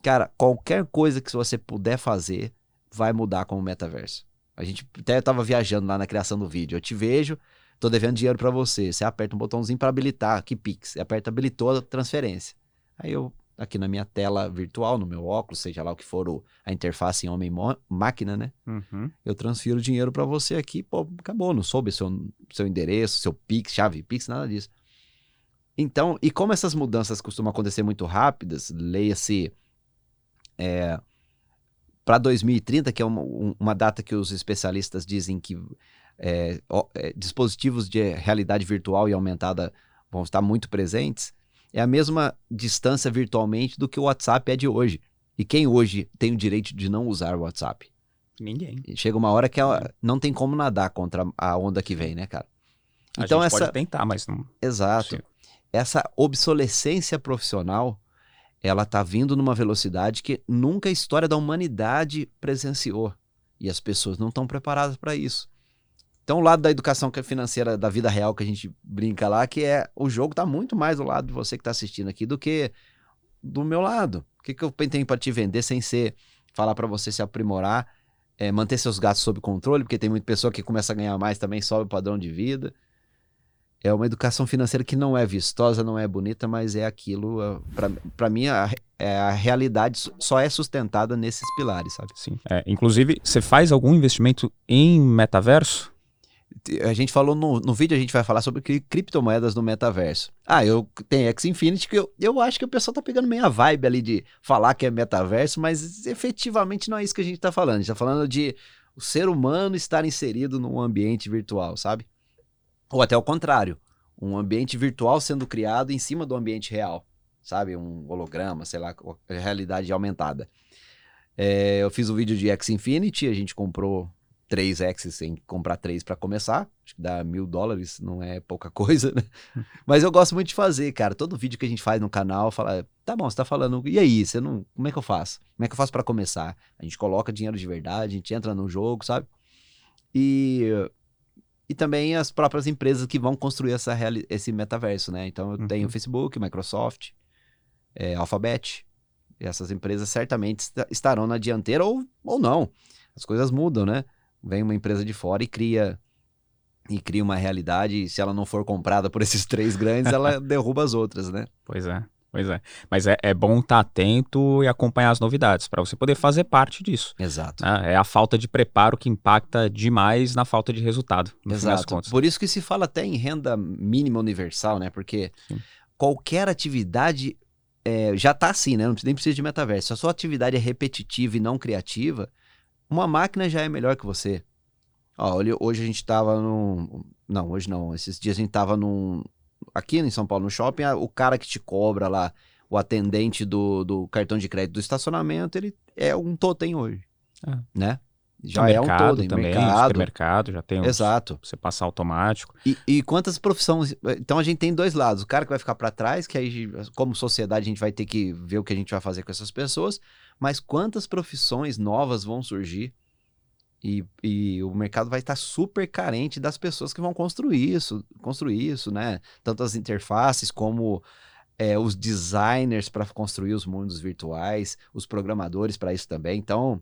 Cara, qualquer coisa que você puder fazer vai mudar com o metaverso. A gente até tava viajando lá na criação do vídeo. Eu te vejo, tô devendo dinheiro para você. Você aperta um botãozinho para habilitar, aqui Pix. Você aperta habilitou a transferência. Aí eu, aqui na minha tela virtual, no meu óculos, seja lá o que for o, a interface em homem-máquina, né? Uhum. Eu transfiro dinheiro para você aqui, pô, acabou, não soube seu, seu endereço, seu Pix, chave Pix, nada disso. Então, e como essas mudanças costumam acontecer muito rápidas, leia-se é, para 2030, que é uma, uma, data que os especialistas dizem que é, é, dispositivos de realidade virtual e aumentada vão estar muito presentes, é a mesma distância virtualmente do que o WhatsApp é de hoje. E quem hoje tem o direito de não usar o WhatsApp? Ninguém. Chega uma hora que ela, não tem como nadar contra a onda que vem, né, cara? A então essa pode tentar, mas não. Exato. Sim. Essa obsolescência profissional, ela tá vindo numa velocidade que nunca a história da humanidade presenciou. E as pessoas não estão preparadas para isso. Então, o lado da educação financeira da vida real que a gente brinca lá, que é o jogo tá muito mais do lado de você que está assistindo aqui do que do meu lado. O que, que eu tenho para te vender sem ser falar para você se aprimorar, é, manter seus gastos sob controle, porque tem muita pessoa que começa a ganhar mais também, sobe o padrão de vida. É uma educação financeira que não é vistosa, não é bonita, mas é aquilo. Ah, para mim, a, é, a realidade só é sustentada nesses pilares, sabe? Sim. É, inclusive, você faz algum investimento em metaverso? a gente falou no, no vídeo, a gente vai falar sobre cri criptomoedas no metaverso. Ah, eu tenho X Infinity, que eu, eu acho que o pessoal tá pegando meio a vibe ali de falar que é metaverso, mas efetivamente não é isso que a gente tá falando. A gente tá falando de o ser humano estar inserido num ambiente virtual, sabe? Ou até o contrário, um ambiente virtual sendo criado em cima do ambiente real, sabe? Um holograma, sei lá, realidade aumentada. É, eu fiz o um vídeo de X Infinity, a gente comprou três X's sem comprar três para começar. Acho que dá mil dólares, não é pouca <laughs> coisa, né? Mas eu gosto muito de fazer, cara. Todo vídeo que a gente faz no canal, fala, tá bom, você tá falando, e aí, você não, como é que eu faço? Como é que eu faço para começar? A gente coloca dinheiro de verdade, a gente entra no jogo, sabe? E e também as próprias empresas que vão construir essa esse metaverso, né? Então eu uhum. tenho Facebook, Microsoft, é, Alphabet. essas empresas certamente estarão na dianteira ou, ou não. As coisas mudam, né? vem uma empresa de fora e cria e cria uma realidade, e se ela não for comprada por esses três grandes, ela <laughs> derruba as outras, né? Pois é, pois é. Mas é, é bom estar tá atento e acompanhar as novidades, para você poder fazer parte disso. Exato. Né? É a falta de preparo que impacta demais na falta de resultado, Exato. Por isso que se fala até em renda mínima universal, né? Porque Sim. qualquer atividade é, já está assim, né? Não nem precisa de metaverso. Se a sua atividade é repetitiva e não criativa, uma máquina já é melhor que você. Ó, hoje a gente estava num. Não, hoje não. Esses dias a gente estava num. Aqui em São Paulo, no shopping, o cara que te cobra lá, o atendente do, do cartão de crédito do estacionamento, ele é um totem hoje. É. Né? Já é um totem. Também, mercado. supermercado, já tem. Exato. Você passar automático. E, e quantas profissões. Então a gente tem dois lados. O cara que vai ficar para trás, que aí, como sociedade, a gente vai ter que ver o que a gente vai fazer com essas pessoas mas quantas profissões novas vão surgir? E, e, o mercado vai estar super carente das pessoas que vão construir isso, construir isso, né? Tanto as interfaces como é, os designers para construir os mundos virtuais, os programadores para isso também. Então,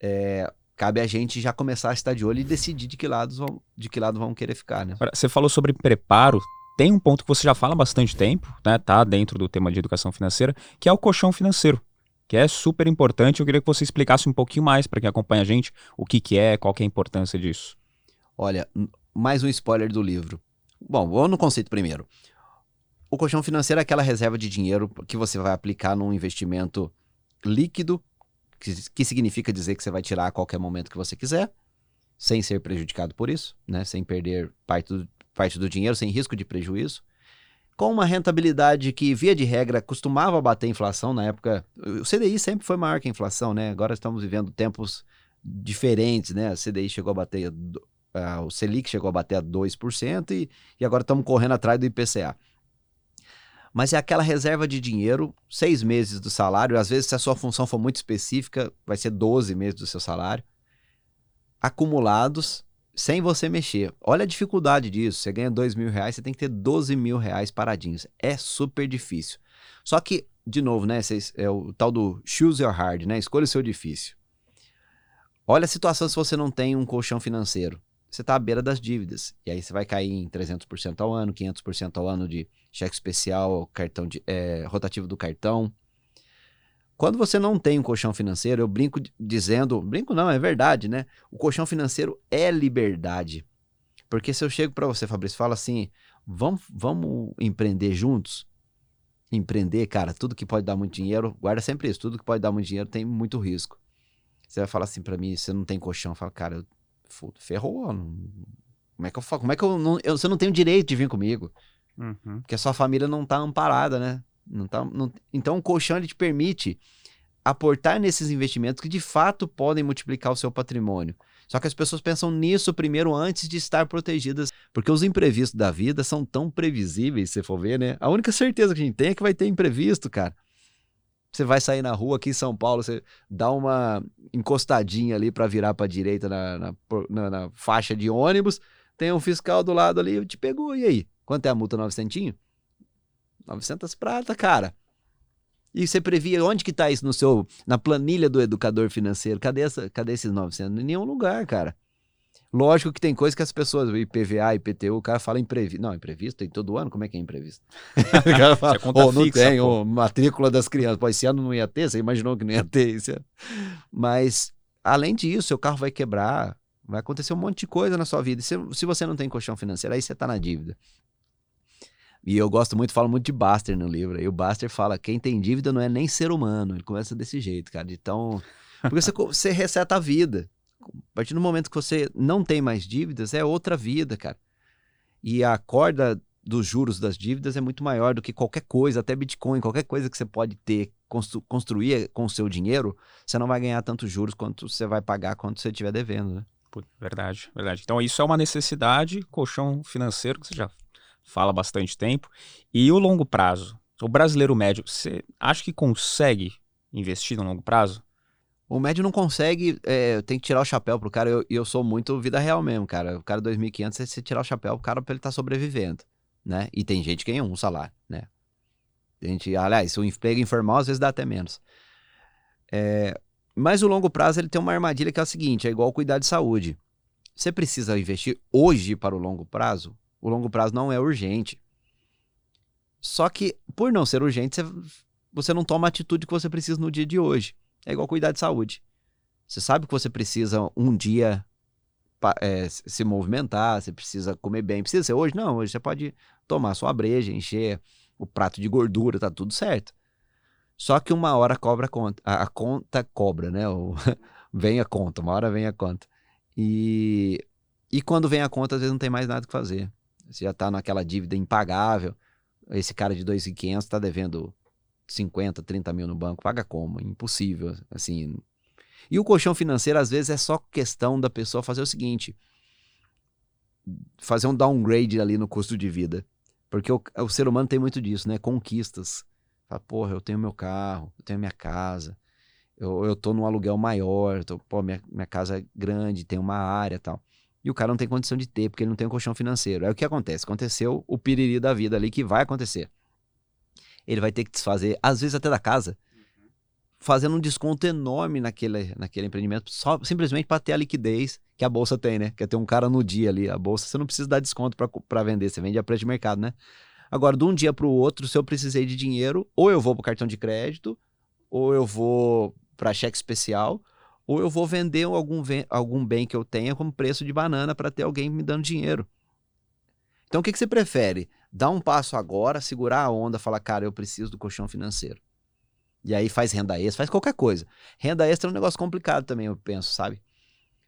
é, cabe a gente já começar a estar de olho e decidir de que lados vão, de que lado vão querer ficar, né? Você falou sobre preparo. Tem um ponto que você já fala há bastante tempo, né? Tá dentro do tema de educação financeira, que é o colchão financeiro que é super importante. Eu queria que você explicasse um pouquinho mais para quem acompanha a gente o que, que é, qual que é a importância disso. Olha, mais um spoiler do livro. Bom, vamos no conceito primeiro. O colchão financeiro é aquela reserva de dinheiro que você vai aplicar num investimento líquido, que, que significa dizer que você vai tirar a qualquer momento que você quiser, sem ser prejudicado por isso, né? sem perder parte do, parte do dinheiro, sem risco de prejuízo com uma rentabilidade que, via de regra, costumava bater a inflação na época. O CDI sempre foi maior que a inflação, né? Agora estamos vivendo tempos diferentes, né? A CDI chegou a bater, uh, o Selic chegou a bater a 2% e, e agora estamos correndo atrás do IPCA. Mas é aquela reserva de dinheiro, seis meses do salário, às vezes, se a sua função for muito específica, vai ser 12 meses do seu salário, acumulados sem você mexer. Olha a dificuldade disso. Você ganha dois mil reais, você tem que ter 12 mil reais paradinhos. É super difícil. Só que, de novo, né? Cês, é o tal do choose your hard, né? Escolha o seu difícil. Olha a situação se você não tem um colchão financeiro. você está à beira das dívidas. E aí você vai cair em 300% ao ano, 500% ao ano de cheque especial, cartão de, é, rotativo do cartão. Quando você não tem um colchão financeiro, eu brinco dizendo, brinco não, é verdade, né? O colchão financeiro é liberdade. Porque se eu chego para você, Fabrício, fala assim, vamos, vamos empreender juntos? Empreender, cara, tudo que pode dar muito dinheiro, guarda sempre isso, tudo que pode dar muito dinheiro tem muito risco. Você vai falar assim para mim, você não tem colchão, fala, cara, eu ferrou. Não... Como é que eu falo? Como é que eu não. Eu, você não tem o direito de vir comigo. Uhum. Porque a sua família não tá amparada, né? Não tá, não... Então o colchão ele te permite aportar nesses investimentos que de fato podem multiplicar o seu patrimônio. Só que as pessoas pensam nisso primeiro antes de estar protegidas, porque os imprevistos da vida são tão previsíveis, se for ver, né? A única certeza que a gente tem é que vai ter imprevisto, cara. Você vai sair na rua aqui em São Paulo, você dá uma encostadinha ali para virar para direita na, na, na, na, faixa de ônibus, tem um fiscal do lado ali, te pegou, e aí? Quanto é a multa? 900? 900 prata, cara. E você previa onde que tá isso no seu, na planilha do educador financeiro? Cadê, essa, cadê esses 900? Em nenhum lugar, cara. Lógico que tem coisa que as pessoas, IPVA, IPTU, o cara fala imprevisto. Não, imprevisto tem todo ano, como é que é imprevisto? <laughs> o cara <laughs> fala, oh, não fixa, tem, oh, matrícula das crianças. Pô, esse ano não ia ter, você imaginou que não ia ter isso. Mas, além disso, seu carro vai quebrar, vai acontecer um monte de coisa na sua vida. Se, se você não tem colchão financeiro, aí você tá na dívida. E eu gosto muito, falo muito de Buster no livro. E o Buster fala: quem tem dívida não é nem ser humano. Ele começa desse jeito, cara. Então. <laughs> Porque você, você reseta a vida. A partir do momento que você não tem mais dívidas, é outra vida, cara. E a corda dos juros das dívidas é muito maior do que qualquer coisa, até Bitcoin, qualquer coisa que você pode ter, constru construir com o seu dinheiro, você não vai ganhar tantos juros quanto você vai pagar quando você estiver devendo, né? Verdade, verdade. Então isso é uma necessidade, colchão financeiro, que você já fala bastante tempo. E o longo prazo? O brasileiro médio, você acha que consegue investir no longo prazo? O médio não consegue, é, tem que tirar o chapéu pro cara. E eu, eu, sou muito vida real mesmo, cara. O cara 2.500, você, você tirar o chapéu pro cara pra ele estar tá sobrevivendo, né? E tem gente que ganha um salário, né? Tem gente, aliás, o emprego informal às vezes dá até menos. É, mas o longo prazo ele tem uma armadilha que é a seguinte: é igual cuidar de saúde. Você precisa investir hoje para o longo prazo. O longo prazo não é urgente. Só que, por não ser urgente, você, não toma a atitude que você precisa no dia de hoje. É igual cuidar de saúde. Você sabe que você precisa um dia é, se movimentar, você precisa comer bem. Precisa ser hoje? Não, hoje você pode tomar sua breja, encher o prato de gordura, tá tudo certo. Só que uma hora cobra conta. A, conta cobra, né? O, <laughs> vem a conta, uma hora vem a conta. E, e quando vem a conta, às vezes não tem mais nada que fazer. Você já tá naquela dívida impagável. Esse cara de 2.500 está devendo 50, 30 mil no banco, paga como? Impossível, assim. E o colchão financeiro, às vezes, é só questão da pessoa fazer o seguinte: fazer um downgrade ali no custo de vida. Porque o, o ser humano tem muito disso, né? Conquistas. Fala, porra, eu tenho meu carro, eu tenho minha casa, eu, eu tô num aluguel maior, tô, pô, minha, minha casa é grande, tem uma área tal. E o cara não tem condição de ter, porque ele não tem um colchão financeiro. É o que acontece. Aconteceu o piriri da vida ali que vai acontecer ele vai ter que desfazer, às vezes até da casa, fazendo um desconto enorme naquele, naquele empreendimento, só simplesmente para ter a liquidez que a bolsa tem, né? Quer ter um cara no dia ali. A bolsa você não precisa dar desconto para vender, você vende a preço de mercado, né? Agora, de um dia para o outro, se eu precisei de dinheiro, ou eu vou para o cartão de crédito, ou eu vou para cheque especial, ou eu vou vender algum, algum bem que eu tenha como preço de banana para ter alguém me dando dinheiro. Então, o que, que você prefere? Dar um passo agora, segurar a onda, falar, cara, eu preciso do colchão financeiro. E aí faz renda extra, faz qualquer coisa. Renda extra é um negócio complicado também, eu penso, sabe?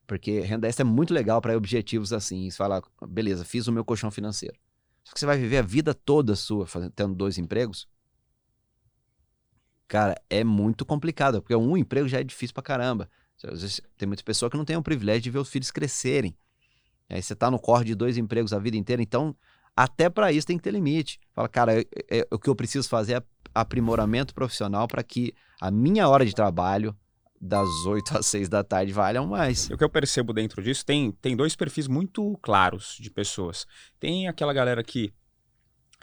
Porque renda extra é muito legal para objetivos assim. Você fala, beleza, fiz o meu colchão financeiro. Só que você vai viver a vida toda sua fazendo, tendo dois empregos. Cara, é muito complicado, porque um emprego já é difícil pra caramba. Tem muita pessoa que não tem o privilégio de ver os filhos crescerem. Aí você tá no corre de dois empregos a vida inteira, então até para isso tem que ter limite. Fala, cara, é, é, o que eu preciso fazer é aprimoramento profissional para que a minha hora de trabalho das 8 <laughs> às 6 da tarde valham mais. O que eu percebo dentro disso, tem, tem dois perfis muito claros de pessoas. Tem aquela galera que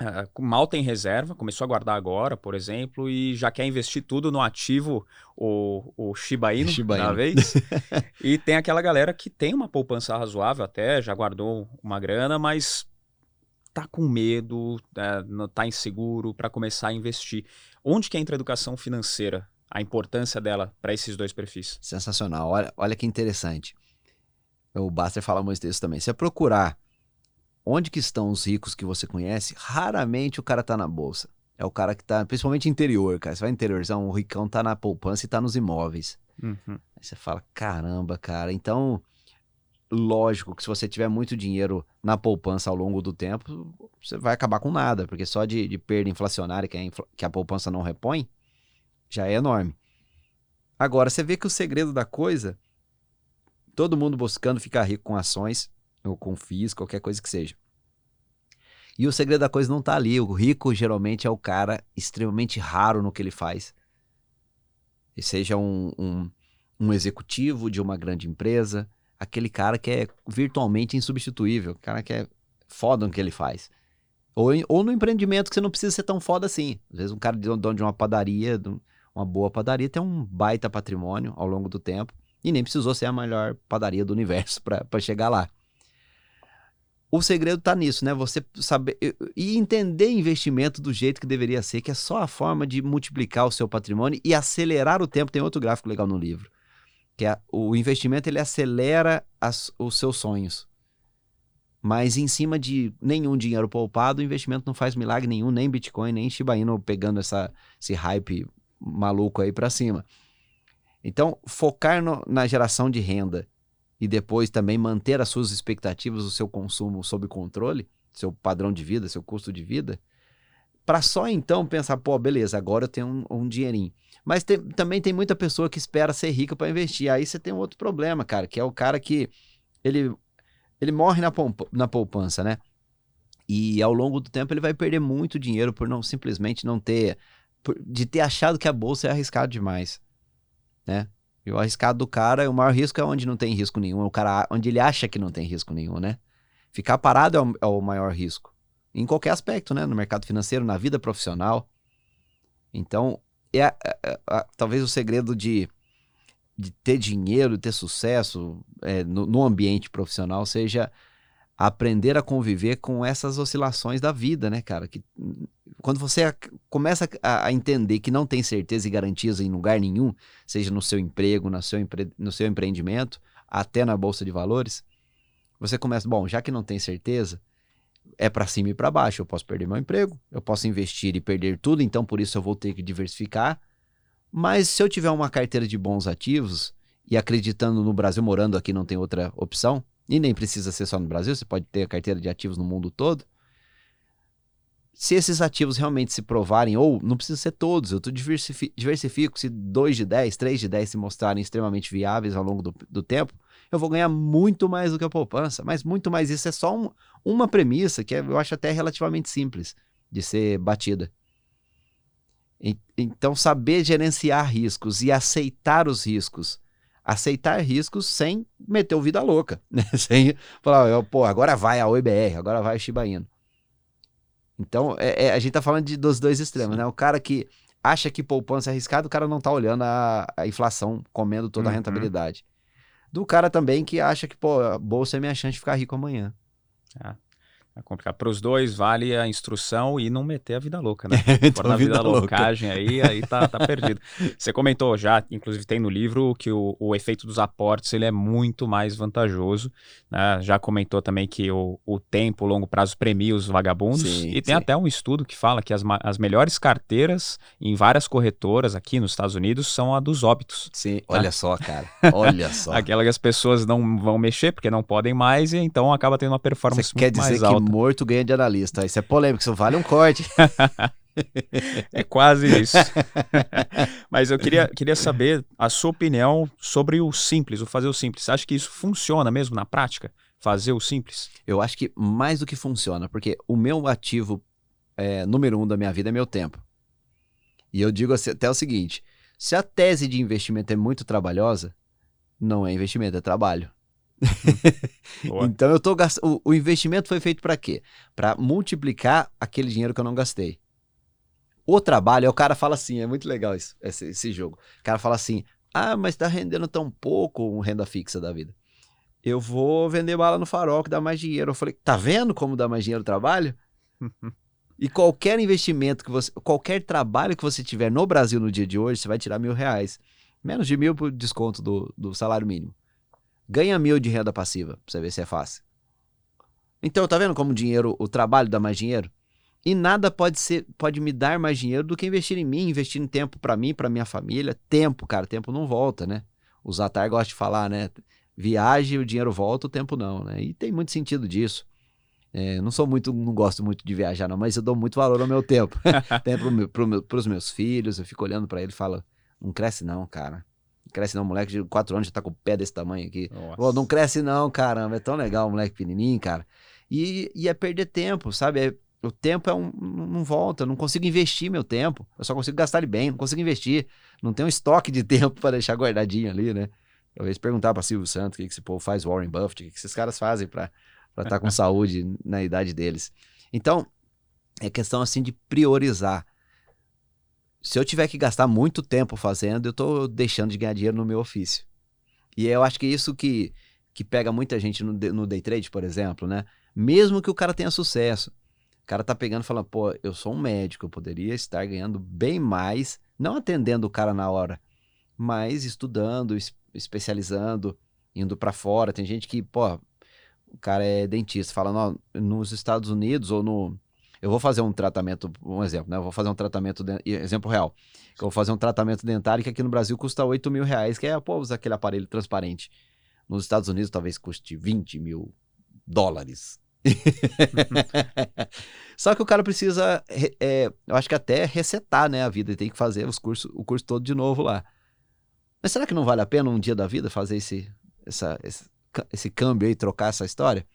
uh, mal tem reserva, começou a guardar agora, por exemplo, e já quer investir tudo no ativo, o, o Shiba <laughs> Inu, Shiba Inu. vez. <laughs> e tem aquela galera que tem uma poupança razoável até, já guardou uma grana, mas tá com medo, é, tá inseguro para começar a investir. Onde que entra a educação financeira? A importância dela para esses dois perfis? Sensacional. Olha, olha que interessante. O Baster fala muito disso também. Se procurar onde que estão os ricos que você conhece, raramente o cara tá na bolsa. É o cara que tá, principalmente interior, cara. Você vai interiorzão, o ricão tá na poupança e tá nos imóveis. Uhum. Aí você fala, caramba, cara. Então, lógico que se você tiver muito dinheiro na poupança ao longo do tempo, você vai acabar com nada, porque só de, de perda inflacionária que a, infla, que a poupança não repõe, já é enorme. Agora, você vê que o segredo da coisa, todo mundo buscando ficar rico com ações, ou com FIIs, qualquer coisa que seja. E o segredo da coisa não está ali. O rico geralmente é o cara extremamente raro no que ele faz. E seja um, um, um executivo de uma grande empresa, aquele cara que é virtualmente insubstituível, cara que é foda no que ele faz. Ou, ou no empreendimento que você não precisa ser tão foda assim. Às vezes um cara de dono de uma padaria, uma boa padaria, tem um baita patrimônio ao longo do tempo e nem precisou ser a melhor padaria do universo <laughs> para chegar lá o segredo está nisso, né? Você saber e entender investimento do jeito que deveria ser, que é só a forma de multiplicar o seu patrimônio e acelerar o tempo. Tem outro gráfico legal no livro, que é o investimento ele acelera as, os seus sonhos. Mas em cima de nenhum dinheiro poupado, o investimento não faz milagre nenhum, nem Bitcoin, nem Shiba Inu pegando essa, esse hype maluco aí para cima. Então, focar no, na geração de renda e depois também manter as suas expectativas, o seu consumo sob controle, seu padrão de vida, seu custo de vida, para só então pensar, pô, beleza, agora eu tenho um, um dinheirinho. Mas tem, também tem muita pessoa que espera ser rica para investir. Aí você tem um outro problema, cara, que é o cara que ele, ele morre na, na poupança, né? E ao longo do tempo ele vai perder muito dinheiro por não simplesmente não ter, por, de ter achado que a bolsa é arriscado demais, né? E o arriscado do cara, o maior risco é onde não tem risco nenhum, é o cara onde ele acha que não tem risco nenhum, né? Ficar parado é o, é o maior risco. Em qualquer aspecto, né? No mercado financeiro, na vida profissional. Então, é, é, é, talvez o segredo de, de ter dinheiro, ter sucesso é, no, no ambiente profissional seja aprender a conviver com essas oscilações da vida, né, cara? Que quando você começa a, entender que não tem certeza e garantias em lugar nenhum, seja no seu emprego, no seu, empre, no seu empreendimento, até na bolsa de valores, você começa, bom, já que não tem certeza, é para cima e para baixo. Eu posso perder meu emprego, eu posso investir e perder tudo, então por isso eu vou ter que diversificar. Mas se eu tiver uma carteira de bons ativos e acreditando no Brasil, morando aqui não tem outra opção, e nem precisa ser só no Brasil, você pode ter a carteira de ativos no mundo todo. Se esses ativos realmente se provarem, ou não precisa ser todos, eu diversifico, diversifico se 2 de 10, 3 de 10 se mostrarem extremamente viáveis ao longo do, do tempo, eu vou ganhar muito mais do que a poupança. Mas muito mais isso é só um, uma premissa que é, eu acho até relativamente simples de ser batida. Então, saber gerenciar riscos e aceitar os riscos aceitar riscos sem meter o vida louca, <laughs> né? Sem falar, pô, agora vai a OIBR, agora vai o Shiba Inu. Então, é, é, a gente tá falando de, dos dois extremos, Sim. né? O cara que acha que poupança é arriscado, o cara não tá olhando a, a inflação, comendo toda a uhum. rentabilidade. Do cara também que acha que, pô, a bolsa é minha chance de ficar rico amanhã. Ah. É complicado. Para os dois, vale a instrução e não meter a vida louca, né? <laughs> então, na vida, vida loucagem aí, aí tá, tá perdido. <laughs> Você comentou já, inclusive tem no livro, que o, o efeito dos aportes ele é muito mais vantajoso. Né? Já comentou também que o, o tempo, o longo prazo premia os vagabundos. Sim, e tem sim. até um estudo que fala que as, as melhores carteiras em várias corretoras aqui nos Estados Unidos são a dos óbitos. Sim, né? olha só, cara. Olha só. <laughs> Aquela que as pessoas não vão mexer porque não podem mais e então acaba tendo uma performance Você muito mais alta morto ganha de analista. Isso é polêmico, isso vale um corte. é quase isso. <laughs> Mas eu queria, queria saber a sua opinião sobre o simples, o fazer o simples. Você acha que isso funciona mesmo na prática? Fazer o simples? Eu acho que mais do que funciona, porque o meu ativo é, número um da minha vida é meu tempo. E eu digo até o seguinte: se a tese de investimento é muito trabalhosa, não é investimento, é trabalho. <laughs> então eu tô gastando. O, o investimento foi feito para quê? Para multiplicar aquele dinheiro que eu não gastei. O trabalho, o cara fala assim, é muito legal isso, esse, esse jogo. O cara fala assim: ah, mas tá rendendo tão pouco um renda fixa da vida. Eu vou vender bala no farol que dá mais dinheiro. Eu falei, tá vendo como dá mais dinheiro o trabalho? <laughs> e qualquer investimento que você. Qualquer trabalho que você tiver no Brasil no dia de hoje, você vai tirar mil reais. Menos de mil por desconto do, do salário mínimo. Ganha mil de renda passiva, pra você ver se é fácil. Então, tá vendo como o dinheiro, o trabalho dá mais dinheiro? E nada pode ser, pode me dar mais dinheiro do que investir em mim, investir em tempo para mim, para minha família. Tempo, cara, tempo não volta, né? O Zatar gosta de falar, né? Viagem, o dinheiro volta, o tempo não, né? E tem muito sentido disso. É, não sou muito, não gosto muito de viajar, não, mas eu dou muito valor ao meu tempo. <laughs> tempo meu, pro meu, pros meus filhos, eu fico olhando para ele e falo, não cresce não, cara. Cresce não, moleque de 4 anos já tá com o pé desse tamanho aqui. Pô, não cresce não, caramba, é tão legal o moleque pequenininho, cara. E, e é perder tempo, sabe? É, o tempo é um, não volta, eu não consigo investir meu tempo. Eu só consigo gastar ele bem, não consigo investir. Não tenho um estoque de <laughs> tempo para deixar guardadinho ali, né? Talvez perguntar para Silvio Santos o que, que esse povo faz, Warren Buffett, o que, que esses caras fazem para estar tá com <laughs> saúde na idade deles. Então, é questão assim de priorizar. Se eu tiver que gastar muito tempo fazendo, eu estou deixando de ganhar dinheiro no meu ofício. E eu acho que isso que, que pega muita gente no, no day trade, por exemplo, né? Mesmo que o cara tenha sucesso, o cara tá pegando e falando, pô, eu sou um médico, eu poderia estar ganhando bem mais, não atendendo o cara na hora, mas estudando, especializando, indo para fora. Tem gente que, pô, o cara é dentista, falando, ó, nos Estados Unidos ou no. Eu vou fazer um tratamento, um exemplo, né? Eu vou fazer um tratamento, exemplo real. Eu vou fazer um tratamento dentário que aqui no Brasil custa 8 mil reais, que é, pô, usar aquele aparelho transparente. Nos Estados Unidos talvez custe 20 mil dólares. <laughs> Só que o cara precisa, é, eu acho que até resetar né, a vida, ele tem que fazer os cursos, o curso todo de novo lá. Mas será que não vale a pena um dia da vida fazer esse, essa, esse, esse câmbio aí, trocar essa história?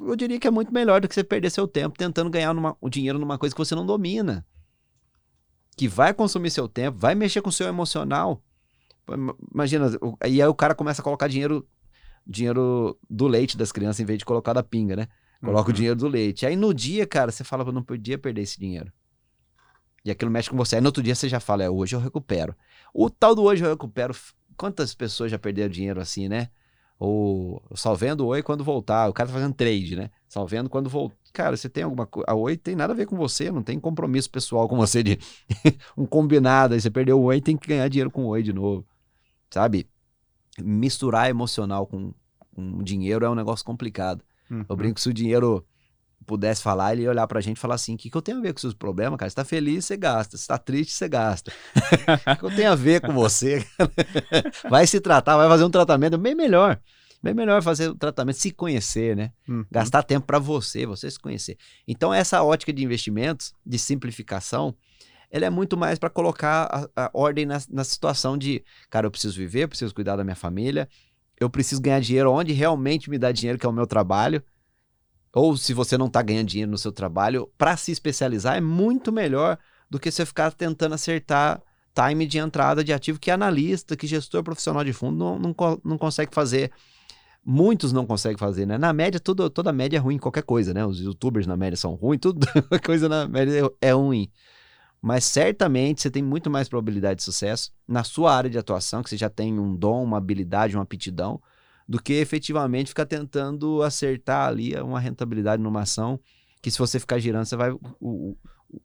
Eu diria que é muito melhor do que você perder seu tempo tentando ganhar numa, o dinheiro numa coisa que você não domina. Que vai consumir seu tempo, vai mexer com o seu emocional. Imagina, e aí o cara começa a colocar dinheiro, dinheiro do leite das crianças em vez de colocar da pinga, né? Coloca uhum. o dinheiro do leite. Aí no dia, cara, você fala, eu não podia perder esse dinheiro. E aquilo mexe com você. Aí no outro dia você já fala, é, hoje eu recupero. O tal do hoje eu recupero, quantas pessoas já perderam dinheiro assim, né? Ou só vendo oi quando voltar. O cara tá fazendo trade, né? Só vendo quando voltar. Cara, você tem alguma coisa. A oi tem nada a ver com você, não tem compromisso pessoal com você de <laughs> um combinado. Aí você perdeu o oi tem que ganhar dinheiro com o oi de novo. Sabe? Misturar emocional com, com dinheiro é um negócio complicado. Uhum. Eu brinco se o dinheiro pudesse falar, ele ia olhar pra gente e falar assim: o que, que eu tenho a ver com seus problemas, cara? Você tá feliz, você gasta. Você tá triste, você gasta. O que eu tenho a ver com você? <laughs> vai se tratar, vai fazer um tratamento bem melhor. Bem melhor fazer o tratamento, se conhecer, né? Uhum. Gastar tempo para você, você se conhecer. Então, essa ótica de investimentos, de simplificação, ela é muito mais para colocar a, a ordem na, na situação de, cara, eu preciso viver, eu preciso cuidar da minha família, eu preciso ganhar dinheiro onde realmente me dá dinheiro, que é o meu trabalho ou se você não está ganhando dinheiro no seu trabalho, para se especializar é muito melhor do que você ficar tentando acertar time de entrada de ativo que analista, que gestor profissional de fundo não, não, não consegue fazer. Muitos não conseguem fazer, né? Na média, tudo, toda média é ruim, qualquer coisa, né? Os youtubers na média são ruins, tudo <laughs> coisa na média é ruim. Mas certamente você tem muito mais probabilidade de sucesso na sua área de atuação, que você já tem um dom, uma habilidade, uma aptidão, do que efetivamente ficar tentando acertar ali uma rentabilidade numa ação que se você ficar girando, você vai. O,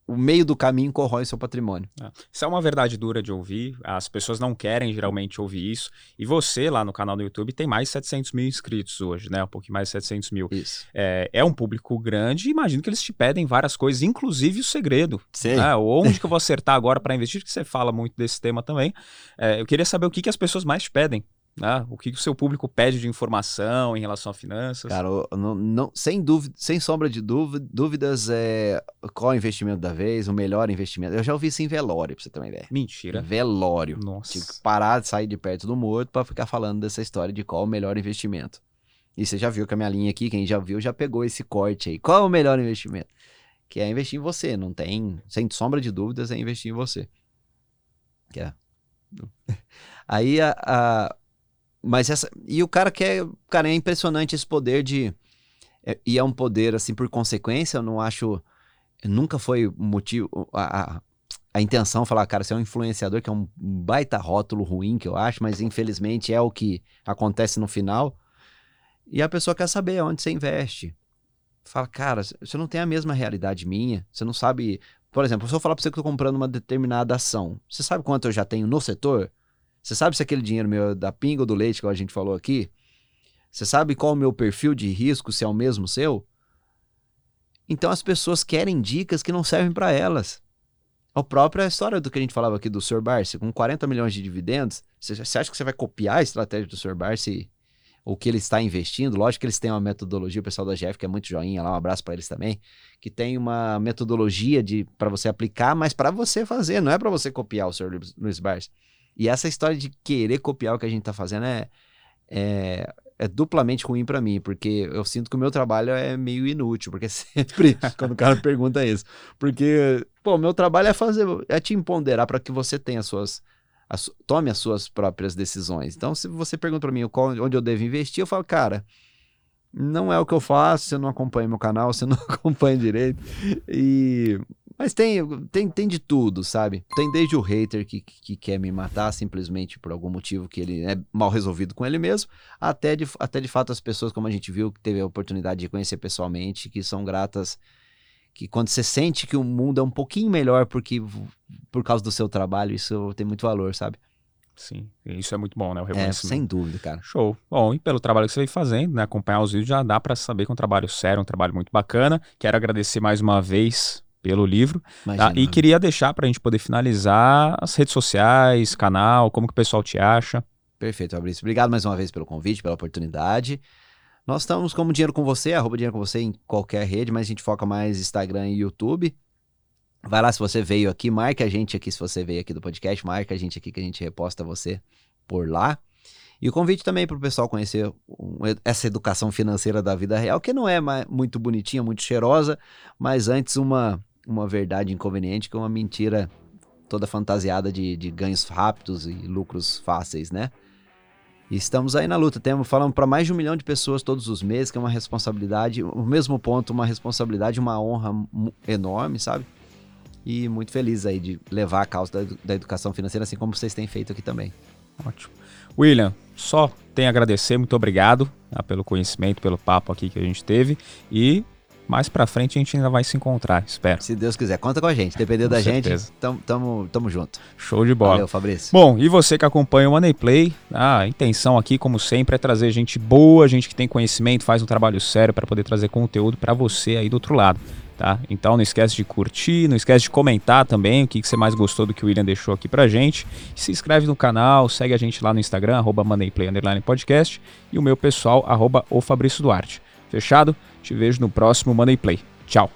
o meio do caminho corrói seu patrimônio. É. Isso é uma verdade dura de ouvir. As pessoas não querem geralmente ouvir isso. E você, lá no canal do YouTube, tem mais de 700 mil inscritos hoje, né? Um pouquinho mais de 700 mil. Isso. É, é um público grande. Imagino que eles te pedem várias coisas, inclusive o segredo. Sim. Né? Onde que eu vou acertar agora para investir? Que você fala muito desse tema também. É, eu queria saber o que, que as pessoas mais te pedem né? O que o seu público pede de informação em relação a finanças? Cara, não, não, sem dúvida, sem sombra de dúvida, dúvidas, é, qual é o investimento da vez, o melhor investimento. Eu já ouvi isso em velório, pra você ter uma ideia. Mentira. Velório. Nossa. Tipo, parar de sair de perto do morto para ficar falando dessa história de qual o melhor investimento. E você já viu que a minha linha aqui, quem já viu, já pegou esse corte aí. Qual é o melhor investimento? Que é investir em você. Não tem, sem sombra de dúvidas, é investir em você. Que é. <laughs> Aí a, a mas essa. E o cara quer. Cara, é impressionante esse poder de. É, e é um poder, assim, por consequência, eu não acho. Nunca foi motivo. A, a, a intenção falar, cara, você é um influenciador, que é um baita rótulo ruim, que eu acho, mas infelizmente é o que acontece no final. E a pessoa quer saber onde você investe. Fala, cara, você não tem a mesma realidade minha, você não sabe. Por exemplo, se eu falar pra você que eu tô comprando uma determinada ação, você sabe quanto eu já tenho no setor? Você sabe se aquele dinheiro meu é da pinga ou do leite que a gente falou aqui? Você sabe qual o meu perfil de risco, se é o mesmo seu? Então as pessoas querem dicas que não servem para elas. A própria história do que a gente falava aqui do Sr. Barsi, com 40 milhões de dividendos, você, acha que você vai copiar a estratégia do Sr. Barsi o que ele está investindo. Lógico que eles têm uma metodologia, o pessoal da GF, que é muito joinha lá, um abraço para eles também, que tem uma metodologia de para você aplicar, mas para você fazer, não é para você copiar o Sr. Luiz Barsi. E essa história de querer copiar o que a gente está fazendo é, é, é, duplamente ruim para mim, porque eu sinto que o meu trabalho é meio inútil, porque <laughs> sempre quando o cara pergunta isso, porque pô, meu trabalho é fazer, é te empoderar para que você tenha as suas as, tome as suas próprias decisões. Então, se você pergunta para mim qual, onde eu devo investir, eu falo, cara, não é o que eu faço, você não acompanha meu canal, você não <laughs> acompanha direito. E mas tem, tem, tem de tudo, sabe? Tem desde o hater que, que quer me matar simplesmente por algum motivo que ele é mal resolvido com ele mesmo, até de, até de fato as pessoas, como a gente viu, que teve a oportunidade de conhecer pessoalmente, que são gratas, que quando você sente que o mundo é um pouquinho melhor porque, por causa do seu trabalho, isso tem muito valor, sabe? Sim, isso é muito bom, né? O é, sem dúvida, cara. Show. Bom, e pelo trabalho que você vem fazendo, né? Acompanhar os vídeos já dá para saber que é um trabalho sério, um trabalho muito bacana. Quero agradecer mais uma vez pelo livro. Tá? E queria deixar para a gente poder finalizar as redes sociais, canal, como que o pessoal te acha. Perfeito, Fabrício. Obrigado mais uma vez pelo convite, pela oportunidade. Nós estamos como Dinheiro com Você, arroba Dinheiro com Você em qualquer rede, mas a gente foca mais Instagram e YouTube. Vai lá se você veio aqui, marque a gente aqui se você veio aqui do podcast, marque a gente aqui que a gente reposta você por lá. E o convite também para o pessoal conhecer essa educação financeira da vida real, que não é muito bonitinha, muito cheirosa, mas antes uma uma verdade inconveniente que uma mentira toda fantasiada de, de ganhos rápidos e lucros fáceis, né? E estamos aí na luta. Temos, falando para mais de um milhão de pessoas todos os meses, que é uma responsabilidade, o mesmo ponto, uma responsabilidade, uma honra enorme, sabe? E muito feliz aí de levar a causa da, da educação financeira, assim como vocês têm feito aqui também. Ótimo. William, só tenho a agradecer, muito obrigado tá, pelo conhecimento, pelo papo aqui que a gente teve. E mais pra frente a gente ainda vai se encontrar, espero. Se Deus quiser, conta com a gente. Dependendo da certeza. gente, tamo, tamo, tamo junto. Show de bola. Valeu, Fabrício. Bom, e você que acompanha o Money Play, a intenção aqui, como sempre, é trazer gente boa, gente que tem conhecimento, faz um trabalho sério para poder trazer conteúdo para você aí do outro lado. Tá? Então não esquece de curtir, não esquece de comentar também o que, que você mais gostou do que o William deixou aqui pra gente. Se inscreve no canal, segue a gente lá no Instagram, arroba Moneyplay Podcast e o meu pessoal, arroba o Fabrício Duarte. Fechado? Te vejo no próximo Money Play. Tchau.